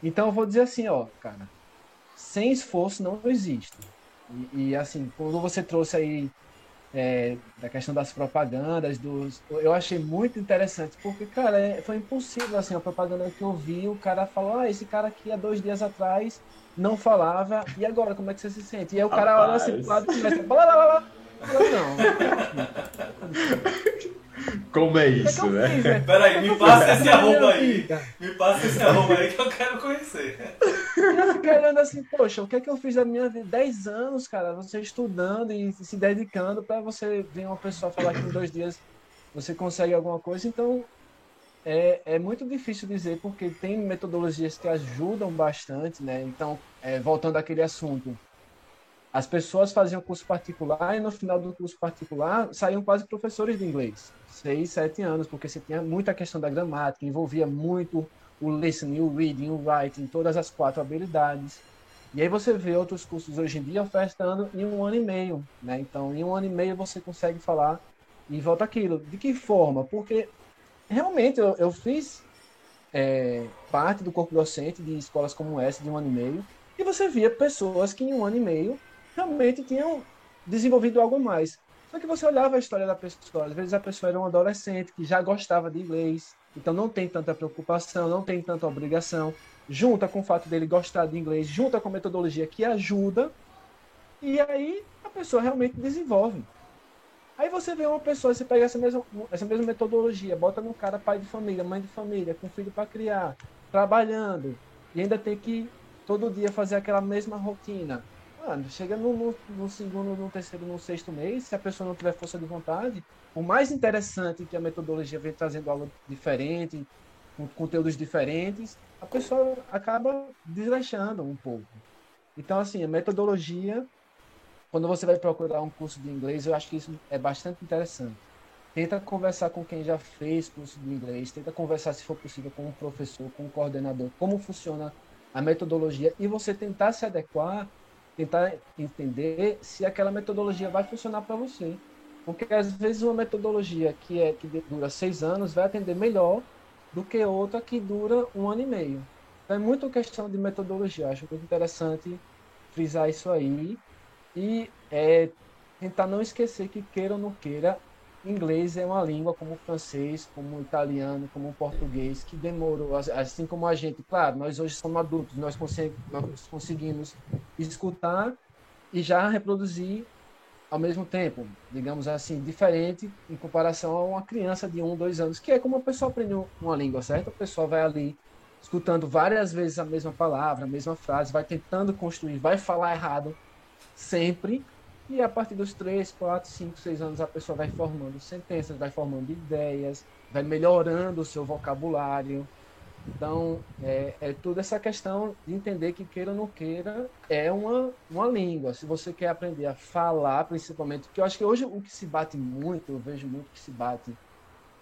Então, eu vou dizer assim, ó, cara, sem esforço não existe. E, e, assim, quando você trouxe aí é, da questão das propagandas, dos, eu achei muito interessante, porque, cara, é, foi impossível, assim, a propaganda que eu vi, o cara falou, ah, esse cara aqui há dois dias atrás não falava, e agora, como é que você se sente? E aí o cara Rapaz. olha assim pro lado e começa, blá, blá, blá, não. Como é isso, né? Fiz, né? Peraí, me passa esse arroba aí. Me passa esse arroba aí que eu quero conhecer. Eu fiquei olhando assim, poxa, o que é que eu fiz da minha vida? 10 anos, cara, você estudando e se dedicando para você ver uma pessoa falar que em dois dias você consegue alguma coisa. Então, é, é muito difícil dizer, porque tem metodologias que ajudam bastante, né? Então, é, voltando àquele assunto, as pessoas faziam curso particular e no final do curso particular saíam quase professores de inglês. Seis, sete anos, porque você tinha muita questão da gramática, envolvia muito o listening, o reading, o writing, todas as quatro habilidades. E aí você vê outros cursos hoje em dia ofertando em um ano e meio, né? Então, em um ano e meio você consegue falar e volta aquilo. De que forma? Porque realmente eu, eu fiz é, parte do corpo docente de escolas como essa de um ano e meio e você via pessoas que em um ano e meio realmente tinham desenvolvido algo mais. Só que você olhava a história da pessoa, às vezes a pessoa era um adolescente que já gostava de inglês, então não tem tanta preocupação, não tem tanta obrigação. Junta com o fato dele gostar de inglês, junta com a metodologia que ajuda, e aí a pessoa realmente desenvolve. Aí você vê uma pessoa, você pega essa mesma, essa mesma metodologia, bota no cara pai de família, mãe de família, com filho para criar, trabalhando, e ainda tem que todo dia fazer aquela mesma rotina. Mano, chega no, no, no, segundo, no terceiro, no sexto mês, se a pessoa não tiver força de vontade, o mais interessante que a metodologia vem trazendo algo diferente, com conteúdos diferentes, a pessoa acaba desleixando um pouco. Então, assim, a metodologia, quando você vai procurar um curso de inglês, eu acho que isso é bastante interessante. Tenta conversar com quem já fez curso de inglês, tenta conversar, se for possível, com um professor, com um coordenador, como funciona a metodologia, e você tentar se adequar tentar entender se aquela metodologia vai funcionar para você. Porque às vezes uma metodologia que é que dura seis anos vai atender melhor do que outra que dura um ano e meio. Então é muito questão de metodologia. Acho muito interessante frisar isso aí e é, tentar não esquecer que queira ou não queira, inglês é uma língua como o francês, como o italiano, como o português, que demorou, assim como a gente, claro, nós hoje somos adultos, nós, nós conseguimos escutar e já reproduzir ao mesmo tempo, digamos assim, diferente em comparação a uma criança de um, dois anos, que é como a pessoa aprende uma língua, certo? A pessoa vai ali escutando várias vezes a mesma palavra, a mesma frase, vai tentando construir, vai falar errado sempre, e a partir dos 3, 4, 5, 6 anos a pessoa vai formando sentenças, vai formando ideias, vai melhorando o seu vocabulário. Então, é, é toda essa questão de entender que queira ou não queira é uma, uma língua. Se você quer aprender a falar, principalmente, porque eu acho que hoje o que se bate muito, eu vejo muito que se bate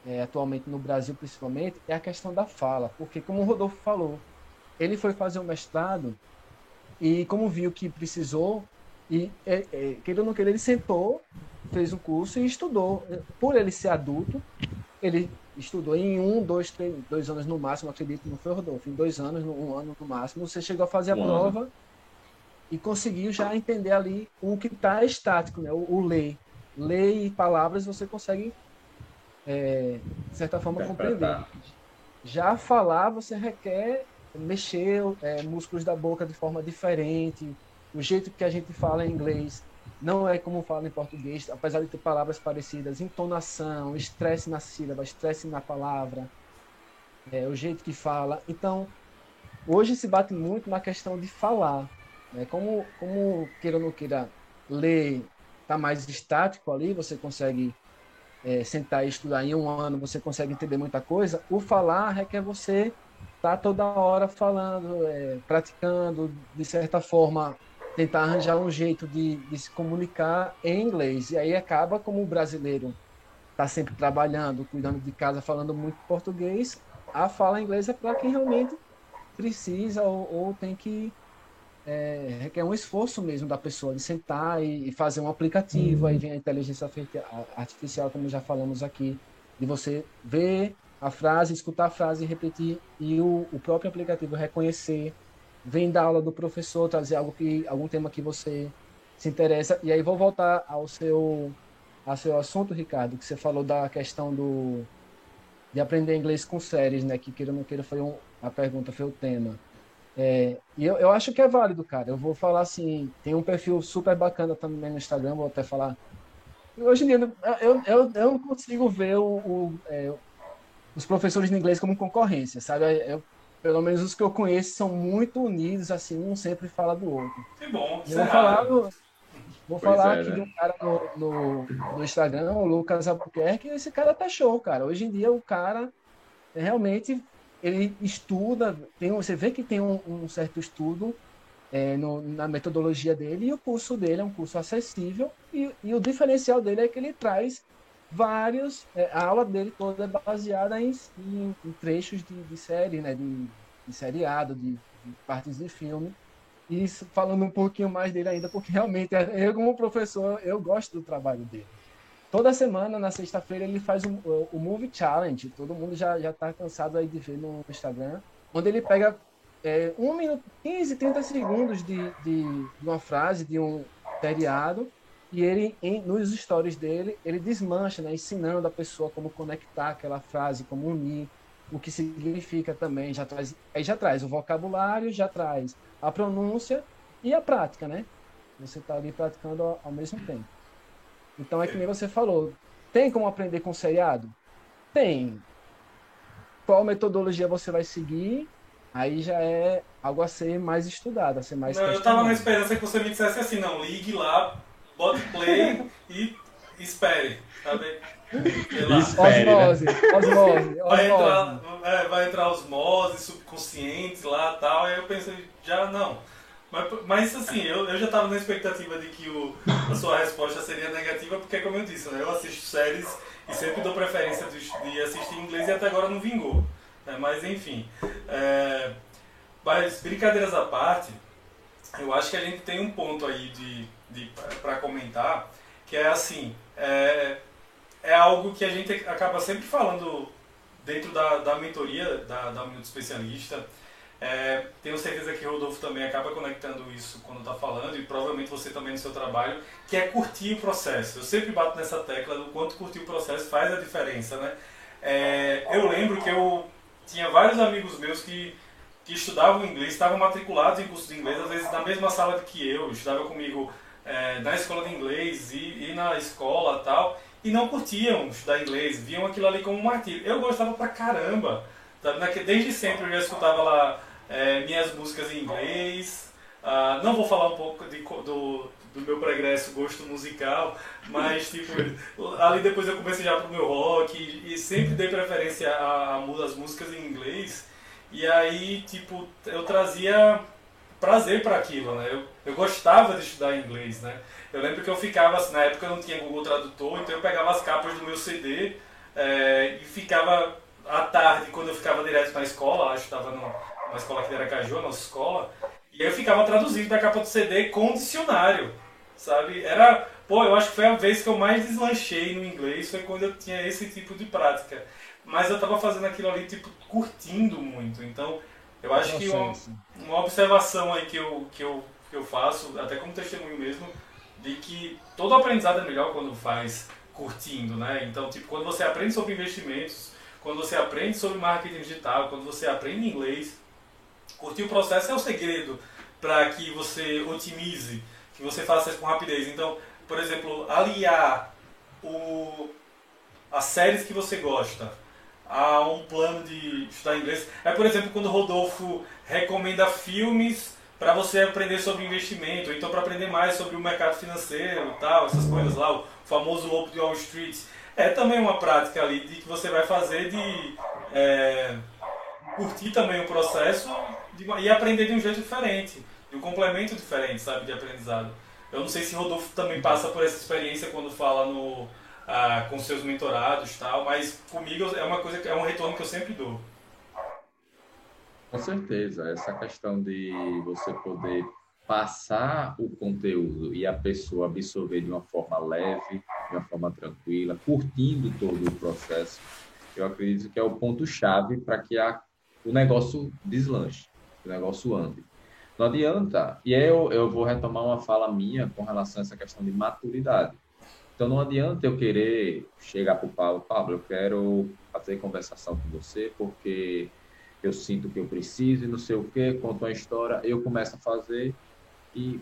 é, atualmente no Brasil, principalmente, é a questão da fala. Porque, como o Rodolfo falou, ele foi fazer o um mestrado e, como viu que precisou e, é, é, querendo ou não querer, ele sentou, fez o curso e estudou. Por ele ser adulto, ele estudou em um, dois, três, dois anos no máximo, acredito não foi, Rodolfo, em dois anos, um ano no máximo, você chegou a fazer a um prova ano. e conseguiu já entender ali o que está estático, né? o, o ler. Ler e palavras você consegue, é, de certa forma, compreender. Já falar, você requer mexer é, músculos da boca de forma diferente, o jeito que a gente fala em inglês não é como fala em português, apesar de ter palavras parecidas, entonação, estresse na sílaba, estresse na palavra, é, o jeito que fala. Então, hoje se bate muito na questão de falar. Né? Como, como queira ou não queira, ler está mais estático ali, você consegue é, sentar e estudar em um ano, você consegue entender muita coisa. O falar requer você estar tá toda hora falando, é, praticando, de certa forma, tentar arranjar um jeito de, de, se comunicar em inglês. E aí acaba como o brasileiro está sempre trabalhando, cuidando de casa, falando muito português, a fala inglesa é para quem realmente precisa ou, ou tem que é, requer um esforço mesmo da pessoa de sentar e, e fazer um aplicativo. Uhum. Aí vem a inteligência artificial, como já falamos aqui, de você ver a frase, escutar a frase repetir, e o, o próprio aplicativo reconhecer vem da aula do professor, trazer algo que, algum tema que você se interessa. E aí vou voltar ao seu, ao seu assunto, Ricardo, que você falou da questão do de aprender inglês com séries, né? Que queira ou não queira foi um, a pergunta, foi o tema. É, e eu, eu acho que é válido, cara. Eu vou falar assim, tem um perfil super bacana também no Instagram, vou até falar. Hoje em dia, eu, eu, eu não consigo ver o, o é, os professores de inglês como concorrência, sabe? Eu, pelo menos os que eu conheço são muito unidos, assim, um sempre fala do outro. Que bom. vou falar, do, vou falar é, aqui né? de um cara no, no, no, Instagram, o Lucas Albuquerque, esse cara tá show, cara. Hoje em dia o cara realmente ele estuda, tem, você vê que tem um, um certo estudo é, no, na metodologia dele e o curso dele é um curso acessível e, e o diferencial dele é que ele traz vários. É, a aula dele toda é baseada em, em, em trechos de, de, série, né? De, de seriado, de, de, partes de filme. E falando um pouquinho mais dele ainda, porque realmente eu, como professor, eu gosto do trabalho dele. Toda semana, na sexta-feira, ele faz um, o, o Movie Challenge. Todo mundo já, já tá cansado aí de ver no Instagram. Onde ele pega é, um minuto, 15, 30 segundos de, de, de uma frase de um seriado e ele, em, nos stories dele, ele desmancha, né, ensinando a pessoa como conectar aquela frase, como unir, o que significa também. Já traz, aí já traz o vocabulário, já traz a pronúncia e a prática, né? Você está ali praticando ao, ao, mesmo tempo. Então é que nem você falou. Tem como aprender com seriado? Tem. Qual metodologia você vai seguir? Aí já é algo a ser mais estudado, a ser mais. Não, eu estava na esperança que você me dissesse assim, não, ligue lá bote play e espere, sabe? Osmose, osmose, vai entrar, é, vai entrar osmose, subconsciente lá tal. Aí eu pensei, já não. Mas, mas assim, eu, eu já estava na expectativa de que o, a sua resposta seria negativa, porque como eu disse, né, eu assisto séries e sempre dou preferência de, de assistir em inglês e até agora não vingou. Né, mas enfim. É, mas brincadeiras à parte, eu acho que a gente tem um ponto aí de para comentar, que é assim, é, é algo que a gente acaba sempre falando dentro da, da mentoria da, da Minuto Especialista. É, tenho certeza que o Rodolfo também acaba conectando isso quando está falando, e provavelmente você também no seu trabalho, que é curtir o processo. Eu sempre bato nessa tecla do quanto curtir o processo faz a diferença. Né? É, eu lembro que eu tinha vários amigos meus que, que estudavam inglês, estavam matriculados em cursos de inglês, às vezes na mesma sala que eu, estudava comigo é, na escola de inglês e, e na escola tal, e não curtiam estudar inglês, viam aquilo ali como um martírio. Eu gostava pra caramba, desde sempre eu já escutava lá é, minhas músicas em inglês. Ah, não vou falar um pouco de, do, do meu progresso gosto musical, mas tipo, ali depois eu comecei já pro meu rock e, e sempre dei preferência às músicas em inglês. E aí, tipo, eu trazia prazer para aquilo, né? Eu, eu gostava de estudar inglês, né? Eu lembro que eu ficava, assim, na época eu não tinha Google Tradutor, então eu pegava as capas do meu CD é, e ficava à tarde, quando eu ficava direto na escola, acho que estava numa escola aqui de Aracaju, a nossa escola, e eu ficava traduzindo da capa do CD com dicionário, sabe? Era, pô, eu acho que foi a vez que eu mais deslanchei no inglês, foi quando eu tinha esse tipo de prática. Mas eu estava fazendo aquilo ali, tipo, curtindo muito. Então, eu acho que uma, uma observação aí que eu, que, eu, que eu faço, até como testemunho mesmo, de que todo aprendizado é melhor quando faz curtindo, né? Então, tipo, quando você aprende sobre investimentos, quando você aprende sobre marketing digital, quando você aprende inglês, curtir o processo é o segredo para que você otimize, que você faça isso com rapidez. Então, por exemplo, aliar o, as séries que você gosta a um plano de estudar inglês. É, por exemplo, quando o Rodolfo recomenda filmes para você aprender sobre investimento, ou então para aprender mais sobre o mercado financeiro tal, essas coisas lá, o famoso lobo de Wall Street. É também uma prática ali de que você vai fazer de é, curtir também o processo de, e aprender de um jeito diferente, de um complemento diferente, sabe, de aprendizado. Eu não sei se Rodolfo também passa por essa experiência quando fala no, ah, com seus mentorados tal, mas comigo é uma coisa é um retorno que eu sempre dou. Com certeza, essa questão de você poder passar o conteúdo e a pessoa absorver de uma forma leve, de uma forma tranquila, curtindo todo o processo, eu acredito que é o ponto-chave para que a, o negócio deslanche, o negócio ande. Não adianta, e eu, eu vou retomar uma fala minha com relação a essa questão de maturidade. Então não adianta eu querer chegar para o Pablo, Pablo, eu quero fazer conversação com você porque eu sinto que eu preciso e não sei o que, conto uma história, eu começo a fazer e.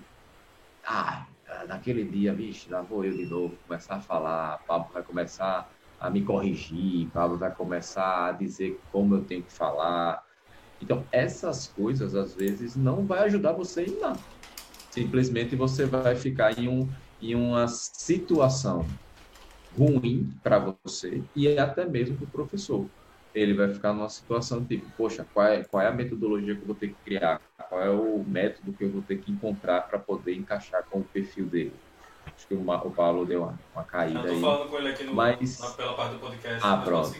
Ah, naquele dia, vixe, lá vou eu de novo começar a falar, Pablo vai começar a me corrigir, Pablo vai começar a dizer como eu tenho que falar. Então, essas coisas, às vezes, não vai ajudar você em nada. Simplesmente você vai ficar em, um, em uma situação ruim para você e até mesmo para o professor ele vai ficar numa situação tipo, poxa, qual é, qual é a metodologia que eu vou ter que criar? Qual é o método que eu vou ter que encontrar para poder encaixar com o perfil dele? Acho que o, o Paulo deu uma, uma caída eu tô aí. falando com ele aqui no, mas... na, pela parte do podcast. Ah, pronto.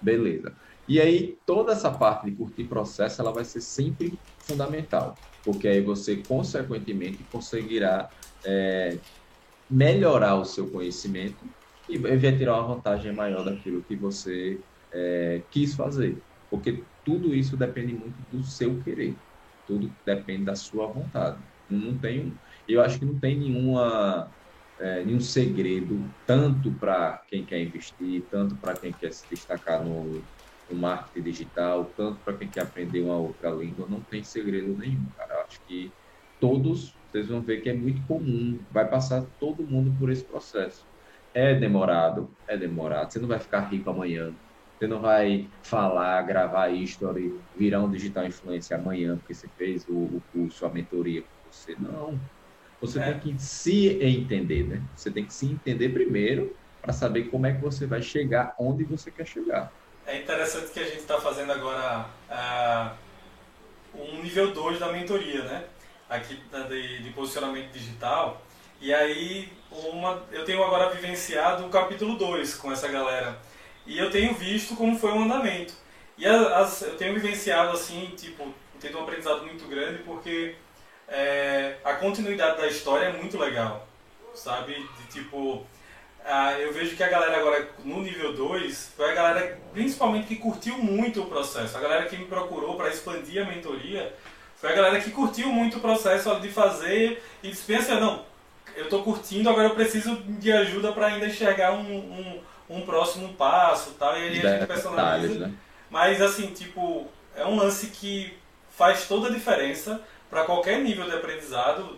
Beleza. E aí, toda essa parte de curtir processo, ela vai ser sempre fundamental, porque aí você, consequentemente, conseguirá é, melhorar o seu conhecimento e vai tirar uma vantagem maior daquilo que você é, quis fazer. Porque tudo isso depende muito do seu querer. Tudo depende da sua vontade. Não tem, eu acho que não tem nenhuma, é, nenhum segredo, tanto para quem quer investir, tanto para quem quer se destacar no, no marketing digital, tanto para quem quer aprender uma outra língua. Não tem segredo nenhum, cara. Eu acho que todos, vocês vão ver que é muito comum, vai passar todo mundo por esse processo. É demorado, é demorado. Você não vai ficar rico amanhã, você não vai falar, gravar history, virar um digital influencer amanhã, porque você fez o, o curso, a mentoria com você. Não. Você é. tem que se entender, né? Você tem que se entender primeiro para saber como é que você vai chegar onde você quer chegar. É interessante que a gente está fazendo agora uh, um nível 2 da mentoria, né? Aqui de, de posicionamento digital. E aí uma, eu tenho agora vivenciado o capítulo 2 com essa galera e eu tenho visto como foi o andamento. E as, eu tenho vivenciado assim, tipo, tendo um aprendizado muito grande porque é, a continuidade da história é muito legal, sabe? De tipo, ah, eu vejo que a galera agora no nível 2 foi a galera principalmente que curtiu muito o processo. A galera que me procurou para expandir a mentoria foi a galera que curtiu muito o processo de fazer e disse, pensa, não, eu estou curtindo, agora eu preciso de ajuda para ainda enxergar um, um, um, próximo passo tal, e aí a gente personaliza. Né? Mas assim, tipo, é um lance que faz toda a diferença para qualquer nível de aprendizado.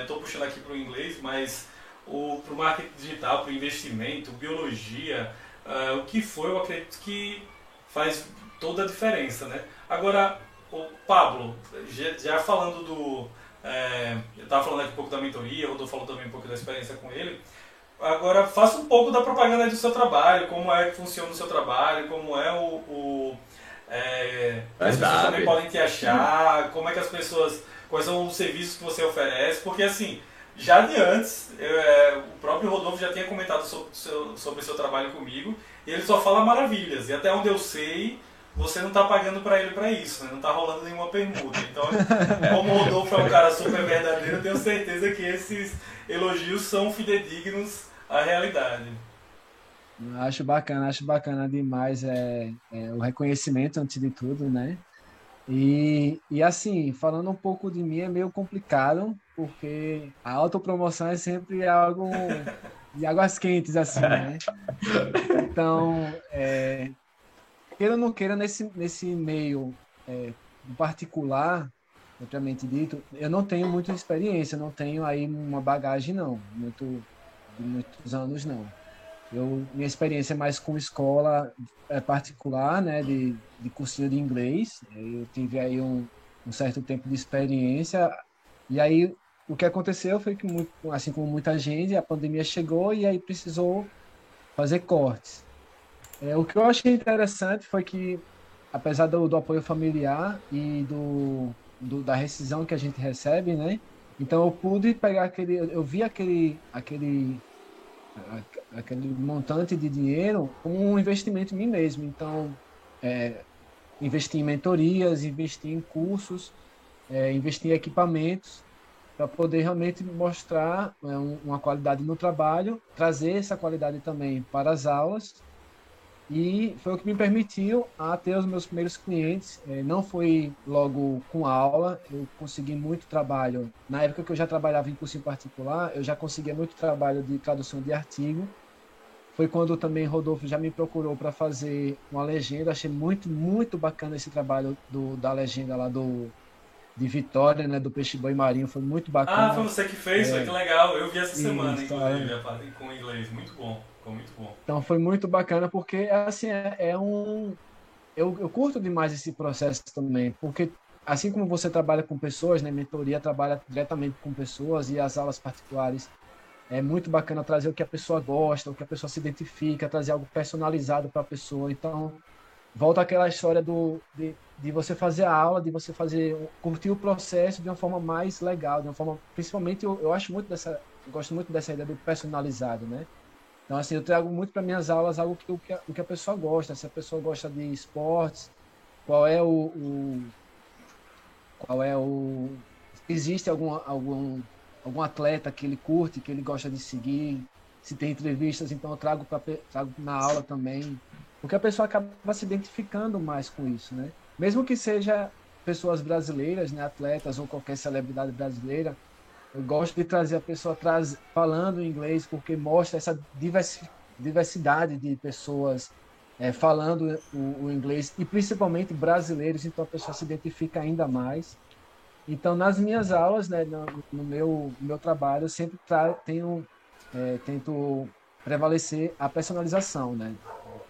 Estou é, puxando aqui para o inglês, mas para o marketing digital, para o investimento, biologia, uh, o que for, eu acredito que faz toda a diferença. Né? Agora, o Pablo, já, falando do. É, eu estava falando aqui um pouco da mentoria, o Rodolfo falou também um pouco da experiência com ele. Agora, faça um pouco da propaganda do seu trabalho, como é que funciona o seu trabalho, como é o. o é, as pessoas também podem te achar, como é que as pessoas. Quais são os serviços que você oferece, porque assim já de antes, eu, é, o próprio Rodolfo já tinha comentado sobre o seu, sobre seu trabalho comigo, e ele só fala maravilhas. E até onde eu sei, você não está pagando para ele para isso, né? não está rolando nenhuma permuta. Então, como o Rodolfo é um cara super verdadeiro, eu tenho certeza que esses elogios são fidedignos à realidade. Acho bacana, acho bacana demais é, é, o reconhecimento antes de tudo, né? E, e assim, falando um pouco de mim, é meio complicado, porque a autopromoção é sempre algo de águas quentes, assim, né? Então, é, queira ou não queira, nesse, nesse meio é, particular, propriamente dito, eu não tenho muita experiência, não tenho aí uma bagagem, não, muito, de muitos anos, não. Eu, minha experiência é mais com escola é, particular, né, de, de cursinho de inglês. Eu tive aí um, um certo tempo de experiência. E aí o que aconteceu foi que, assim como muita gente, a pandemia chegou e aí precisou fazer cortes. É, o que eu achei interessante foi que, apesar do, do apoio familiar e do, do, da rescisão que a gente recebe, né? Então eu pude pegar aquele, eu vi aquele, aquele aquele montante de dinheiro como um investimento em mim mesmo. Então, é, investir em mentorias, investir em cursos, é, investir em equipamentos para poder realmente mostrar é, uma qualidade no trabalho, trazer essa qualidade também para as aulas e foi o que me permitiu a ter os meus primeiros clientes. É, não foi logo com aula, eu consegui muito trabalho. Na época que eu já trabalhava em curso em particular, eu já conseguia muito trabalho de tradução de artigo. Foi quando também Rodolfo já me procurou para fazer uma legenda. Achei muito, muito bacana esse trabalho do, da legenda lá do de Vitória, né, do Peixe Boi Marinho, foi muito bacana. Ah, foi você que fez, é, que legal. Eu vi essa semana, Isso, inclusive, é. com inglês, muito bom. Ficou muito bom. Então foi muito bacana porque assim é, é um eu, eu curto demais esse processo também, porque assim como você trabalha com pessoas, né, mentoria trabalha diretamente com pessoas e as aulas particulares é muito bacana trazer o que a pessoa gosta, o que a pessoa se identifica, trazer algo personalizado para a pessoa. Então, volta aquela história do de, de você fazer a aula, de você fazer curtir o processo de uma forma mais legal, de uma forma, principalmente eu, eu acho muito dessa, gosto muito dessa ideia do personalizado, né? Então, assim, eu trago muito para minhas aulas algo que, o, que a, que a pessoa gosta. Se a pessoa gosta de esportes, qual é o, o qual é o existe algum, algum algum atleta que ele curte, que ele gosta de seguir, se tem entrevistas, então eu trago, pra, trago na aula também, porque a pessoa acaba se identificando mais com isso, né? Mesmo que seja pessoas brasileiras, né, atletas ou qualquer celebridade brasileira, eu gosto de trazer a pessoa traz, falando inglês porque mostra essa diversidade de pessoas é, falando o, o, inglês e principalmente brasileiros, então a pessoa se identifica ainda mais. Então, nas minhas aulas, né, no, no meu, meu trabalho, eu sempre tenho, é, tento prevalecer a personalização, né?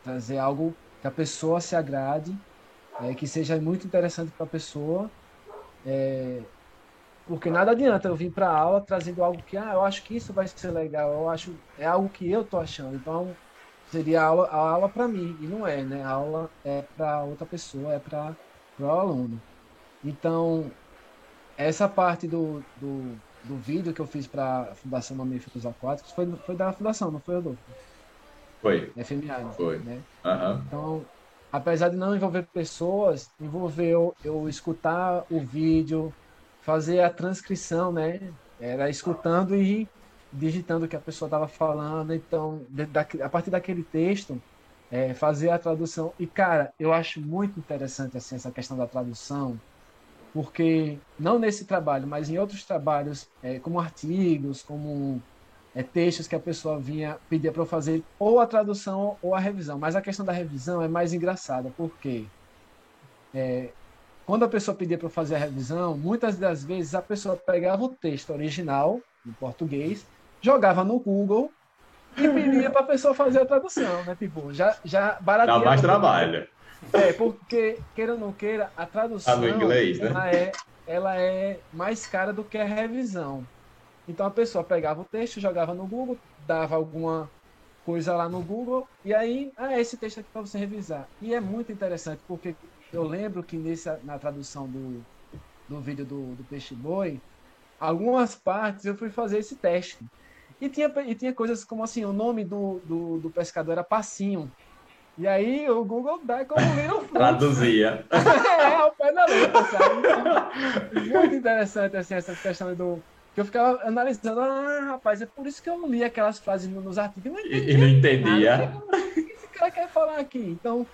Trazer algo que a pessoa se agrade, é, que seja muito interessante para a pessoa é, porque nada adianta eu vir para a aula trazendo algo que, ah, eu acho que isso vai ser legal, eu acho, é algo que eu tô achando. Então, seria a aula, aula para mim, e não é, né? A aula é para outra pessoa, é para o aluno. Então, essa parte do, do, do vídeo que eu fiz para a Fundação Mamíferos Aquáticos foi, foi da Fundação, não foi, Adolfo? Foi. FMA. Foi. Né? Uhum. Então, apesar de não envolver pessoas, envolveu eu escutar o vídeo, fazer a transcrição, né? Era escutando e digitando o que a pessoa estava falando. Então, a partir daquele texto, é, fazer a tradução. E, cara, eu acho muito interessante assim, essa questão da tradução, porque não nesse trabalho, mas em outros trabalhos, é, como artigos, como é, textos que a pessoa vinha pedir para eu fazer ou a tradução ou a revisão. Mas a questão da revisão é mais engraçada, porque é, quando a pessoa pedia para fazer a revisão, muitas das vezes a pessoa pegava o texto original, em português, jogava no Google e pedia para a pessoa fazer a tradução, né? Tipo, já, já barateava. Dá mais trabalho. É, porque, queira ou não queira, a tradução ah, no inglês, né? ela, é, ela é mais cara do que a revisão. Então a pessoa pegava o texto, jogava no Google, dava alguma coisa lá no Google, e aí, ah, esse texto aqui para você revisar. E é muito interessante, porque eu lembro que nessa, na tradução do, do vídeo do, do Peixe Boi, algumas partes eu fui fazer esse teste. E tinha, e tinha coisas como assim, o nome do, do, do pescador era Passinho. E aí o Google dá como Little Traduzia. é, ao pé da letra, sabe? Então, muito interessante assim, essa questão do, que eu ficava analisando, ah, rapaz, é por isso que eu não li aquelas frases nos artigos. Não e não entendia. O que esse cara quer falar aqui? Então,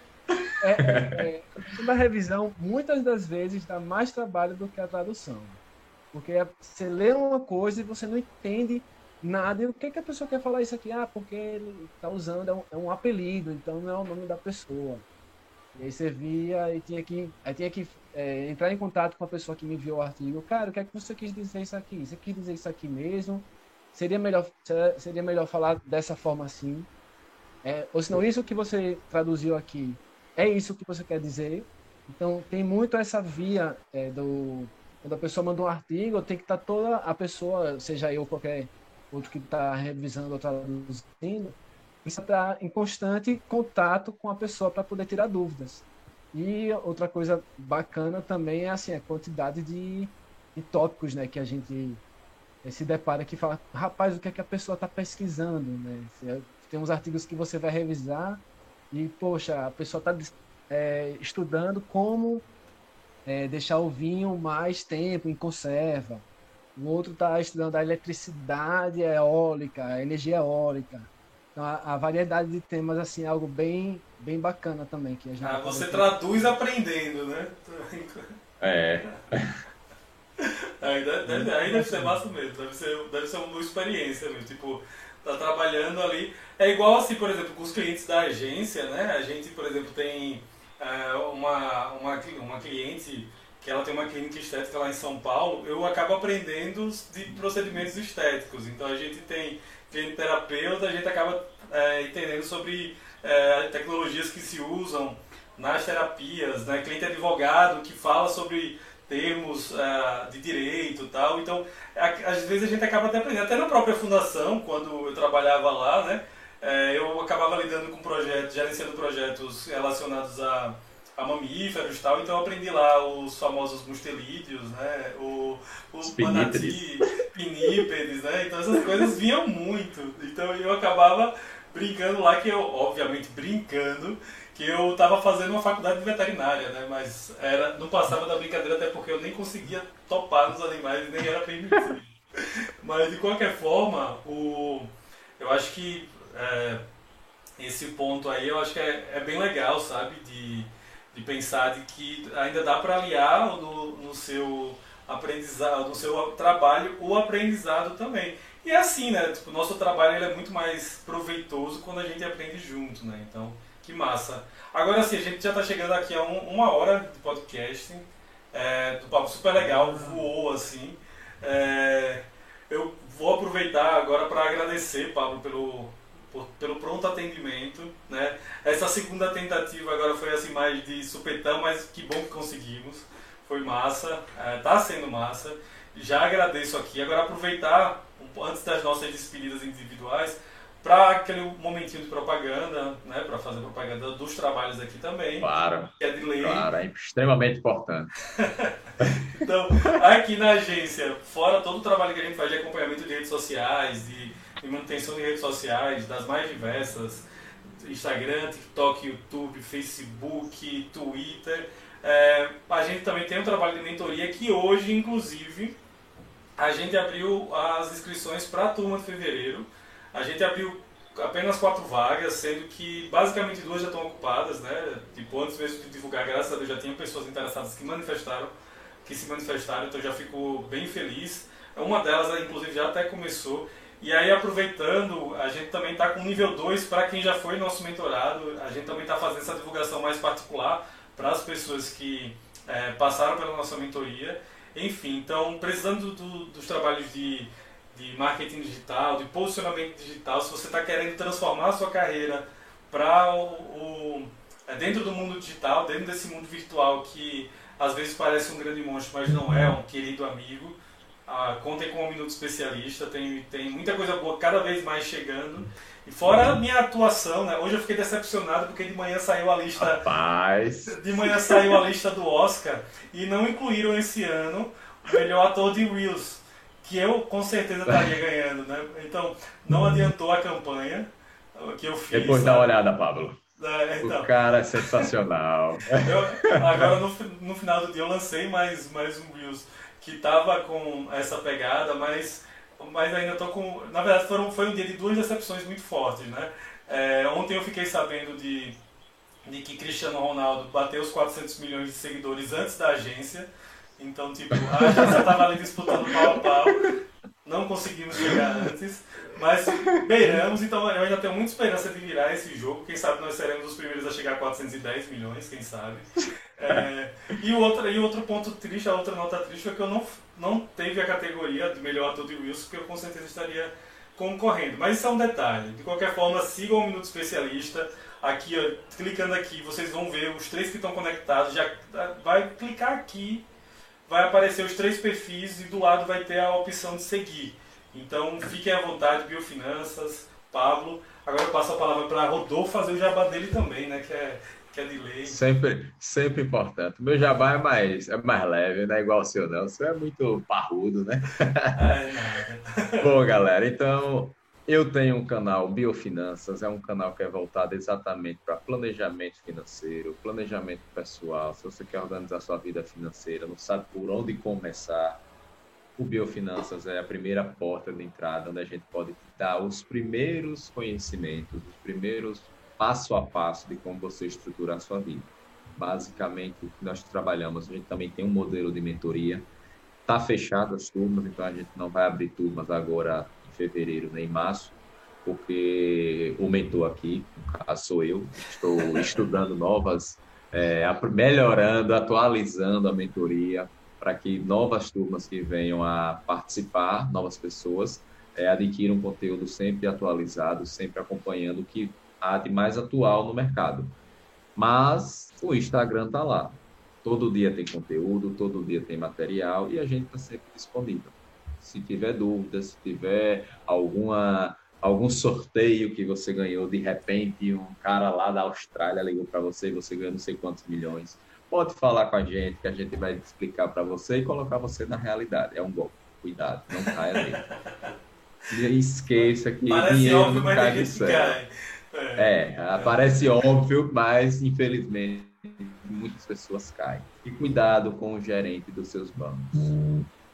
é, é, é, na revisão, muitas das vezes dá mais trabalho do que a tradução. Porque você lê uma coisa e você não entende nada. E o que, que a pessoa quer falar isso aqui? Ah, porque ele está usando, é um, é um apelido, então não é o nome da pessoa. E aí você via e tinha que, aí tinha que é, entrar em contato com a pessoa que me enviou o artigo. Cara, o que é que você quis dizer isso aqui? Você quis dizer isso aqui mesmo? Seria melhor, seria melhor falar dessa forma assim? É, ou senão, isso que você traduziu aqui, é isso que você quer dizer? Então, tem muito essa via é, do... Quando a pessoa manda um artigo, tem que estar tá toda a pessoa, seja eu ou qualquer outro que está revisando ou traduzindo, precisa estar em constante contato com a pessoa para poder tirar dúvidas. E outra coisa bacana também é assim, a quantidade de, de tópicos né, que a gente eh, se depara que fala, rapaz, o que é que a pessoa está pesquisando? Né? É, tem uns artigos que você vai revisar e, poxa, a pessoa está é, estudando como é, deixar o vinho mais tempo em conserva. O outro está estudando a eletricidade eólica, a energia eólica. Então, a, a, variedade de temas assim é algo bem, bem bacana também. Que a gente ah, você traduz aprendendo, né? É. Aí deve, aí deve ser massa mesmo, deve ser, deve ser uma experiência mesmo. Tipo, tá trabalhando ali. É igual assim, por exemplo, com os clientes da agência, né? A gente, por exemplo, tem é, uma, uma, uma cliente que ela tem uma clínica estética lá em São Paulo, eu acabo aprendendo de procedimentos estéticos. Então a gente tem cliente terapeuta, a gente acaba é, entendendo sobre é, tecnologias que se usam nas terapias, né? cliente advogado que fala sobre termos uh, de direito tal. Então, às vezes a gente acaba até aprendendo. Até na própria fundação, quando eu trabalhava lá, né? É, eu acabava lidando com projetos, gerenciando projetos relacionados a a mamíferos e tal, então eu aprendi lá os famosos mustelídeos, né? O, o manati, pinípedes, né? Então essas coisas vinham muito. Então eu acabava brincando lá, que eu, obviamente brincando, que eu estava fazendo uma faculdade de veterinária, né? Mas era, não passava da brincadeira até porque eu nem conseguia topar nos animais e nem era permitido. Mas de qualquer forma, o, eu acho que é, esse ponto aí eu acho que é, é bem legal, sabe? De, de pensar de que ainda dá para aliar no, no seu aprendizado, no seu trabalho, o aprendizado também. E é assim, né? Tipo, o nosso trabalho ele é muito mais proveitoso quando a gente aprende junto, né? Então, que massa. Agora sim, a gente já está chegando aqui a um, uma hora de podcast, é, do papo super legal, voou assim. É, eu vou aproveitar agora para agradecer, Pablo, pelo, por, pelo pronto atendimento, né? Essa segunda tentativa agora foi assim mais de supetão, mas que bom que conseguimos. Foi massa, é, tá sendo massa. Já agradeço aqui. Agora aproveitar antes das nossas despedidas individuais para aquele momentinho de propaganda, né, para fazer propaganda dos trabalhos aqui também. Claro. Que é de lei. Claro, é extremamente importante. então, aqui na agência, fora todo o trabalho que a gente faz de acompanhamento de redes sociais, de de manutenção de redes sociais, das mais diversas, Instagram, TikTok, YouTube, Facebook, Twitter. é, a gente também tem um trabalho de mentoria que hoje, inclusive, a gente abriu as inscrições para a turma de fevereiro. A gente abriu apenas quatro vagas, sendo que basicamente duas já estão ocupadas, né? Tipo, antes mesmo de divulgar, graças a Deus, já tinham pessoas interessadas que manifestaram, que se manifestaram, então já fico bem feliz. Uma delas, inclusive, já até começou. E aí, aproveitando, a gente também está com nível 2 para quem já foi nosso mentorado. A gente também está fazendo essa divulgação mais particular para as pessoas que é, passaram pela nossa mentoria. Enfim, então, precisando do, dos trabalhos de, de marketing digital, de posicionamento digital, se você está querendo transformar a sua carreira para o, o é, dentro do mundo digital, dentro desse mundo virtual que às vezes parece um grande monstro, mas não é, um querido amigo, ah, contem com um Minuto Especialista, tem, tem muita coisa boa cada vez mais chegando. E fora a minha atuação, né? Hoje eu fiquei decepcionado porque de manhã saiu a lista. Rapaz. De manhã saiu a lista do Oscar e não incluíram esse ano o melhor ator de Reels, que eu com certeza estaria ganhando, né? Então, não adiantou a campanha que eu fiz. Depois dá uma olhada, Pablo. É, então, o cara é sensacional. Eu, agora no, no final do dia eu lancei mais, mais um Reels que tava com essa pegada, mas, mas ainda tô com. Na verdade, foram, foi um dia de duas decepções muito fortes, né? É, ontem eu fiquei sabendo de, de que Cristiano Ronaldo bateu os 400 milhões de seguidores antes da agência. Então, tipo, a agência tava ali disputando pau a pau. Não conseguimos chegar antes, mas beiramos, então eu ainda tenho muita esperança de virar esse jogo. Quem sabe nós seremos os primeiros a chegar a 410 milhões, quem sabe. É, e, o outro, e outro ponto triste, a outra nota triste foi que eu não, não teve a categoria de melhor ator de Wilson, que eu com certeza estaria concorrendo. Mas isso é um detalhe. De qualquer forma, sigam o Minuto Especialista. Aqui, ó, clicando aqui, vocês vão ver os três que estão conectados. Já vai clicar aqui, vai aparecer os três perfis e do lado vai ter a opção de seguir. Então, fiquem à vontade, Biofinanças, Pablo. Agora eu passo a palavra para Rodolfo fazer o jabá dele também, né? Que é é. Sempre, sempre importante. O meu jabá é mais, é mais leve, não é igual o seu, não. O seu é muito parrudo, né? É, Bom, galera, então eu tenho um canal Biofinanças, é um canal que é voltado exatamente para planejamento financeiro, planejamento pessoal. Se você quer organizar sua vida financeira, não sabe por onde começar, o Biofinanças é a primeira porta de entrada onde a gente pode dar os primeiros conhecimentos, os primeiros passo a passo de como você estruturar a sua vida. Basicamente, o que nós trabalhamos, a gente também tem um modelo de mentoria. Está fechado as turmas, então a gente não vai abrir turmas agora em fevereiro nem em março, porque o mentor aqui, no caso sou eu, estou estudando novas, é, melhorando, atualizando a mentoria para que novas turmas que venham a participar, novas pessoas, é, adquiram conteúdo sempre atualizado, sempre acompanhando o que a de mais atual no mercado. Mas o Instagram está lá. Todo dia tem conteúdo, todo dia tem material e a gente está sempre disponível. Se tiver dúvidas, se tiver alguma algum sorteio que você ganhou de repente, um cara lá da Austrália ligou para você e você ganhou não sei quantos milhões. Pode falar com a gente que a gente vai explicar para você e colocar você na realidade. É um golpe. Cuidado, não caia nele. Esqueça que Parece dinheiro óbvio, não cai do céu. É, parece óbvio, mas infelizmente muitas pessoas caem. E cuidado com o gerente dos seus bancos.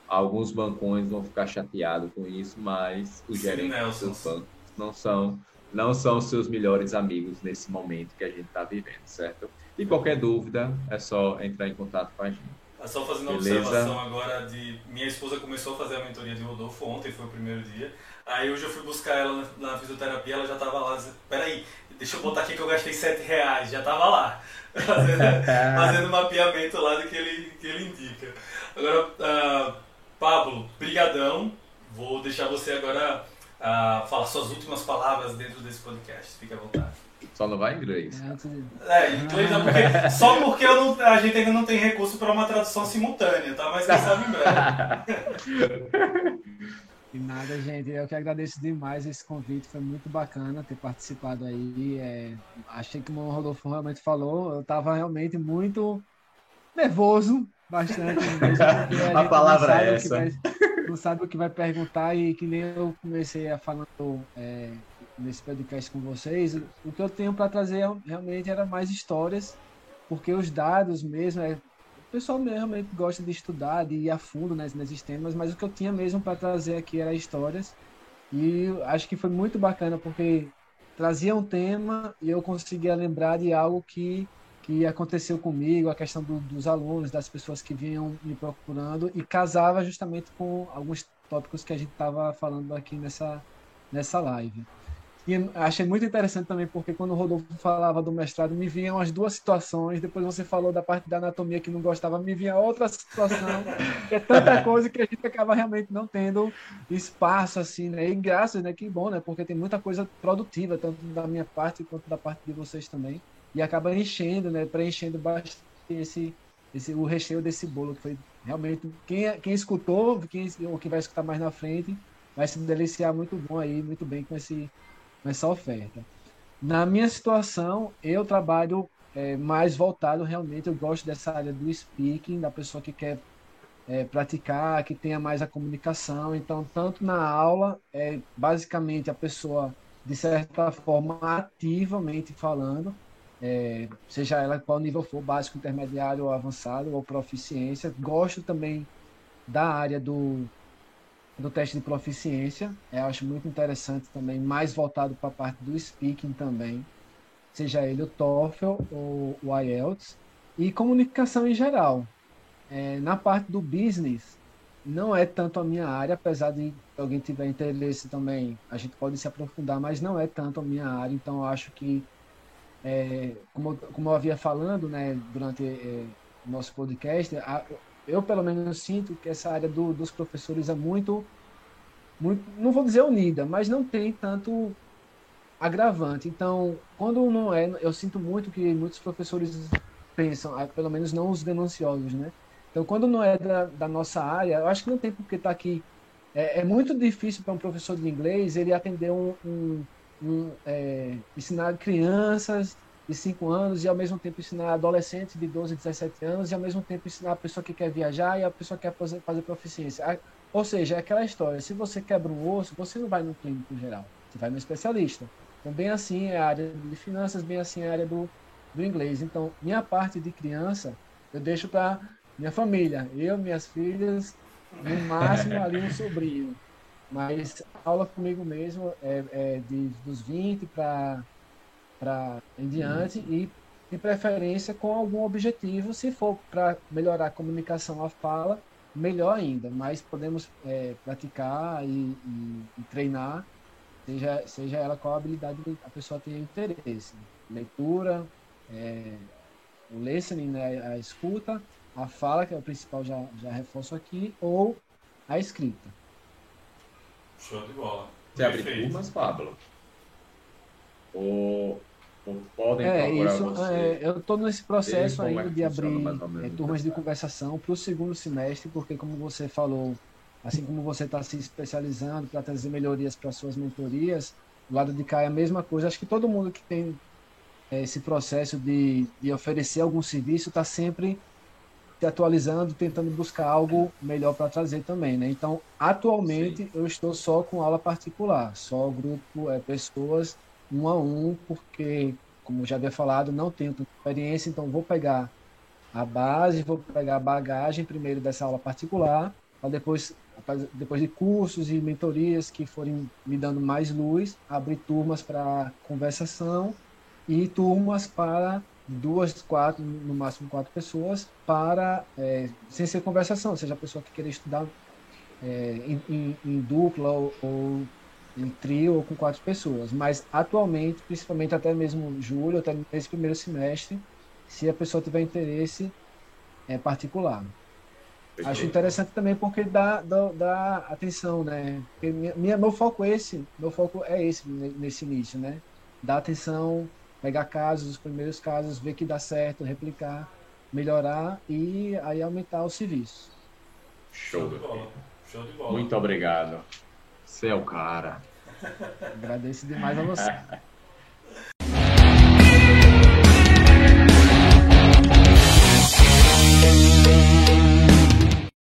Alguns bancões vão ficar chateados com isso, mas os Sim, gerentes dos seus bancos não são, não são seus melhores amigos nesse momento que a gente está vivendo, certo? E qualquer dúvida é só entrar em contato com a gente. É só fazendo uma Beleza. observação agora de. Minha esposa começou a fazer a mentoria de Rodolfo ontem, foi o primeiro dia. Aí hoje eu fui buscar ela na, fisioterapia, ela já tava lá. Peraí, deixa eu botar aqui que eu gastei 7 reais, já tava lá. Fazendo, fazendo mapeamento lá do que ele, que ele indica. Agora, ah, Pablo, brigadão. Vou deixar você agora ah, falar suas últimas palavras dentro desse podcast. Fique à vontade. Só não vai em inglês. É, em inglês não, porque, só porque eu não- a gente ainda não tem recurso para uma tradução simultânea, tá? Mas quem sabe em breve. De nada, gente. Eu que agradeço demais esse convite. Foi muito bacana ter participado aí. É, achei que o Rodolfo realmente falou. Eu estava realmente muito nervoso, bastante. mesmo, a não palavra sabe é o que essa. vai- não sabe o que vai perguntar e que nem eu comecei a falando é, nesse podcast com vocês. O que eu tenho para trazer realmente era mais histórias porque os dados mesmo, é, pessoal realmente gosta de estudar, de ir a fundo né, nesses temas, mas o que eu tinha mesmo para trazer aqui era histórias. E acho que foi muito bacana, porque trazia um tema e eu conseguia lembrar de algo que, que aconteceu comigo, a questão do, dos alunos, das pessoas que vinham me procurando, e casava justamente com alguns tópicos que a gente estava falando aqui nessa, nessa live. E achei muito interessante também, porque quando o Rodolfo falava do mestrado, me vinham as duas situações. Depois você falou da parte da anatomia que não gostava, me vinha outra situação. é tanta coisa que a gente acaba realmente não tendo espaço, assim, né? E graças, né? Que bom, né? Porque tem muita coisa produtiva, tanto da minha parte quanto da parte de vocês também. E acaba enchendo, né? Preenchendo bastante esse, esse, o recheio desse bolo, que foi realmente. Quem, quem escutou, quem, ou quem vai escutar mais na frente, vai se deliciar muito bom aí, muito bem com esse essa oferta. Na minha situação, eu trabalho é, mais voltado realmente, eu gosto dessa área do speaking, da pessoa que quer é, praticar, que tenha mais a comunicação. Então, tanto na aula, é basicamente a pessoa, de certa forma, ativamente falando, é, seja ela qual nível for, básico, intermediário ou avançado, ou proficiência. Gosto também da área do do teste de proficiência. Eu acho muito interessante também, mais voltado para a parte do speaking também, seja ele o TOEFL ou o IELTS, e comunicação em geral. É, na parte do business, não é tanto a minha área, apesar de alguém tiver interesse também, a gente pode se aprofundar, mas não é tanto a minha área, então eu acho que, é, como, como eu havia falando né, durante é, o nosso podcast, a, eu pelo menos sinto que essa área do, dos professores é muito, muito, não vou dizer unida, mas não tem tanto agravante. Então, quando não é, eu sinto muito que muitos professores pensam, ah, pelo menos não os denunciosos, né? Então, quando não é da, da nossa área, eu acho que não tem porque estar tá aqui. É, é, muito difícil para um professor de inglês ele atender um, um, um é, ensinar crianças de 5 anos e ao mesmo tempo ensinar adolescentes de 12, 17 anos e ao mesmo tempo ensinar a pessoa que quer viajar e a pessoa que quer fazer, fazer proficiência. Ou seja, é aquela história, se você quebra um osso, você não vai no clínico geral, você vai no especialista. Então, bem assim é a área de finanças, bem assim é a área do, do inglês. Então, minha parte de criança, eu deixo para minha família, eu, minhas filhas, no máximo ali um sobrinho. Mas aula comigo mesmo é, é de, dos 20 para para em diante uhum. e de preferência com algum objetivo, se for para melhorar a comunicação, a fala, melhor ainda, mas podemos é, praticar e, e, e, treinar, seja, seja ela qual habilidade a pessoa tenha interesse. Leitura, é, o listening, né, a escuta, a fala, que é o principal, já, já reforço aqui, ou a escrita. Show de bola. Você abre turmas, Pablo? Ou podem é, isso, é, eu estou nesse processo ainda é de abrir é, turmas de conversação para o segundo semestre, porque como você falou, assim como você está se especializando para trazer melhorias para suas mentorias, do lado de cá é a mesma coisa. Acho que todo mundo que tem é, esse processo de, de oferecer algum serviço está sempre se atualizando, tentando buscar algo melhor para trazer também, né? Então, atualmente Sim. eu estou só com aula particular, só grupo, é, pessoas um a um, porque, como já havia falado, não tenho tanta experiência, então vou pegar a base, vou pegar a bagagem primeiro dessa aula particular, para depois, depois de cursos e mentorias que forem me dando mais luz, abrir turmas para conversação e turmas para duas, quatro, no máximo quatro pessoas, para, é, sem ser conversação, seja a pessoa que queira estudar é, em, em, em, dupla ou, ou em trio ou com quatro pessoas. Mas atualmente, principalmente até mesmo julho, até nesse primeiro semestre, se a pessoa tiver interesse é particular. Perfeito. Acho interessante também porque dá, dá, dá atenção, né? Porque minha, minha, meu foco é esse, meu foco é esse nesse início, né? Dar atenção, pegar casos, os primeiros casos, ver que dá certo, replicar, melhorar e aí aumentar o serviço. Show de bola. Show de bola. Muito obrigado. Você é o cara. Agradeço demais a você.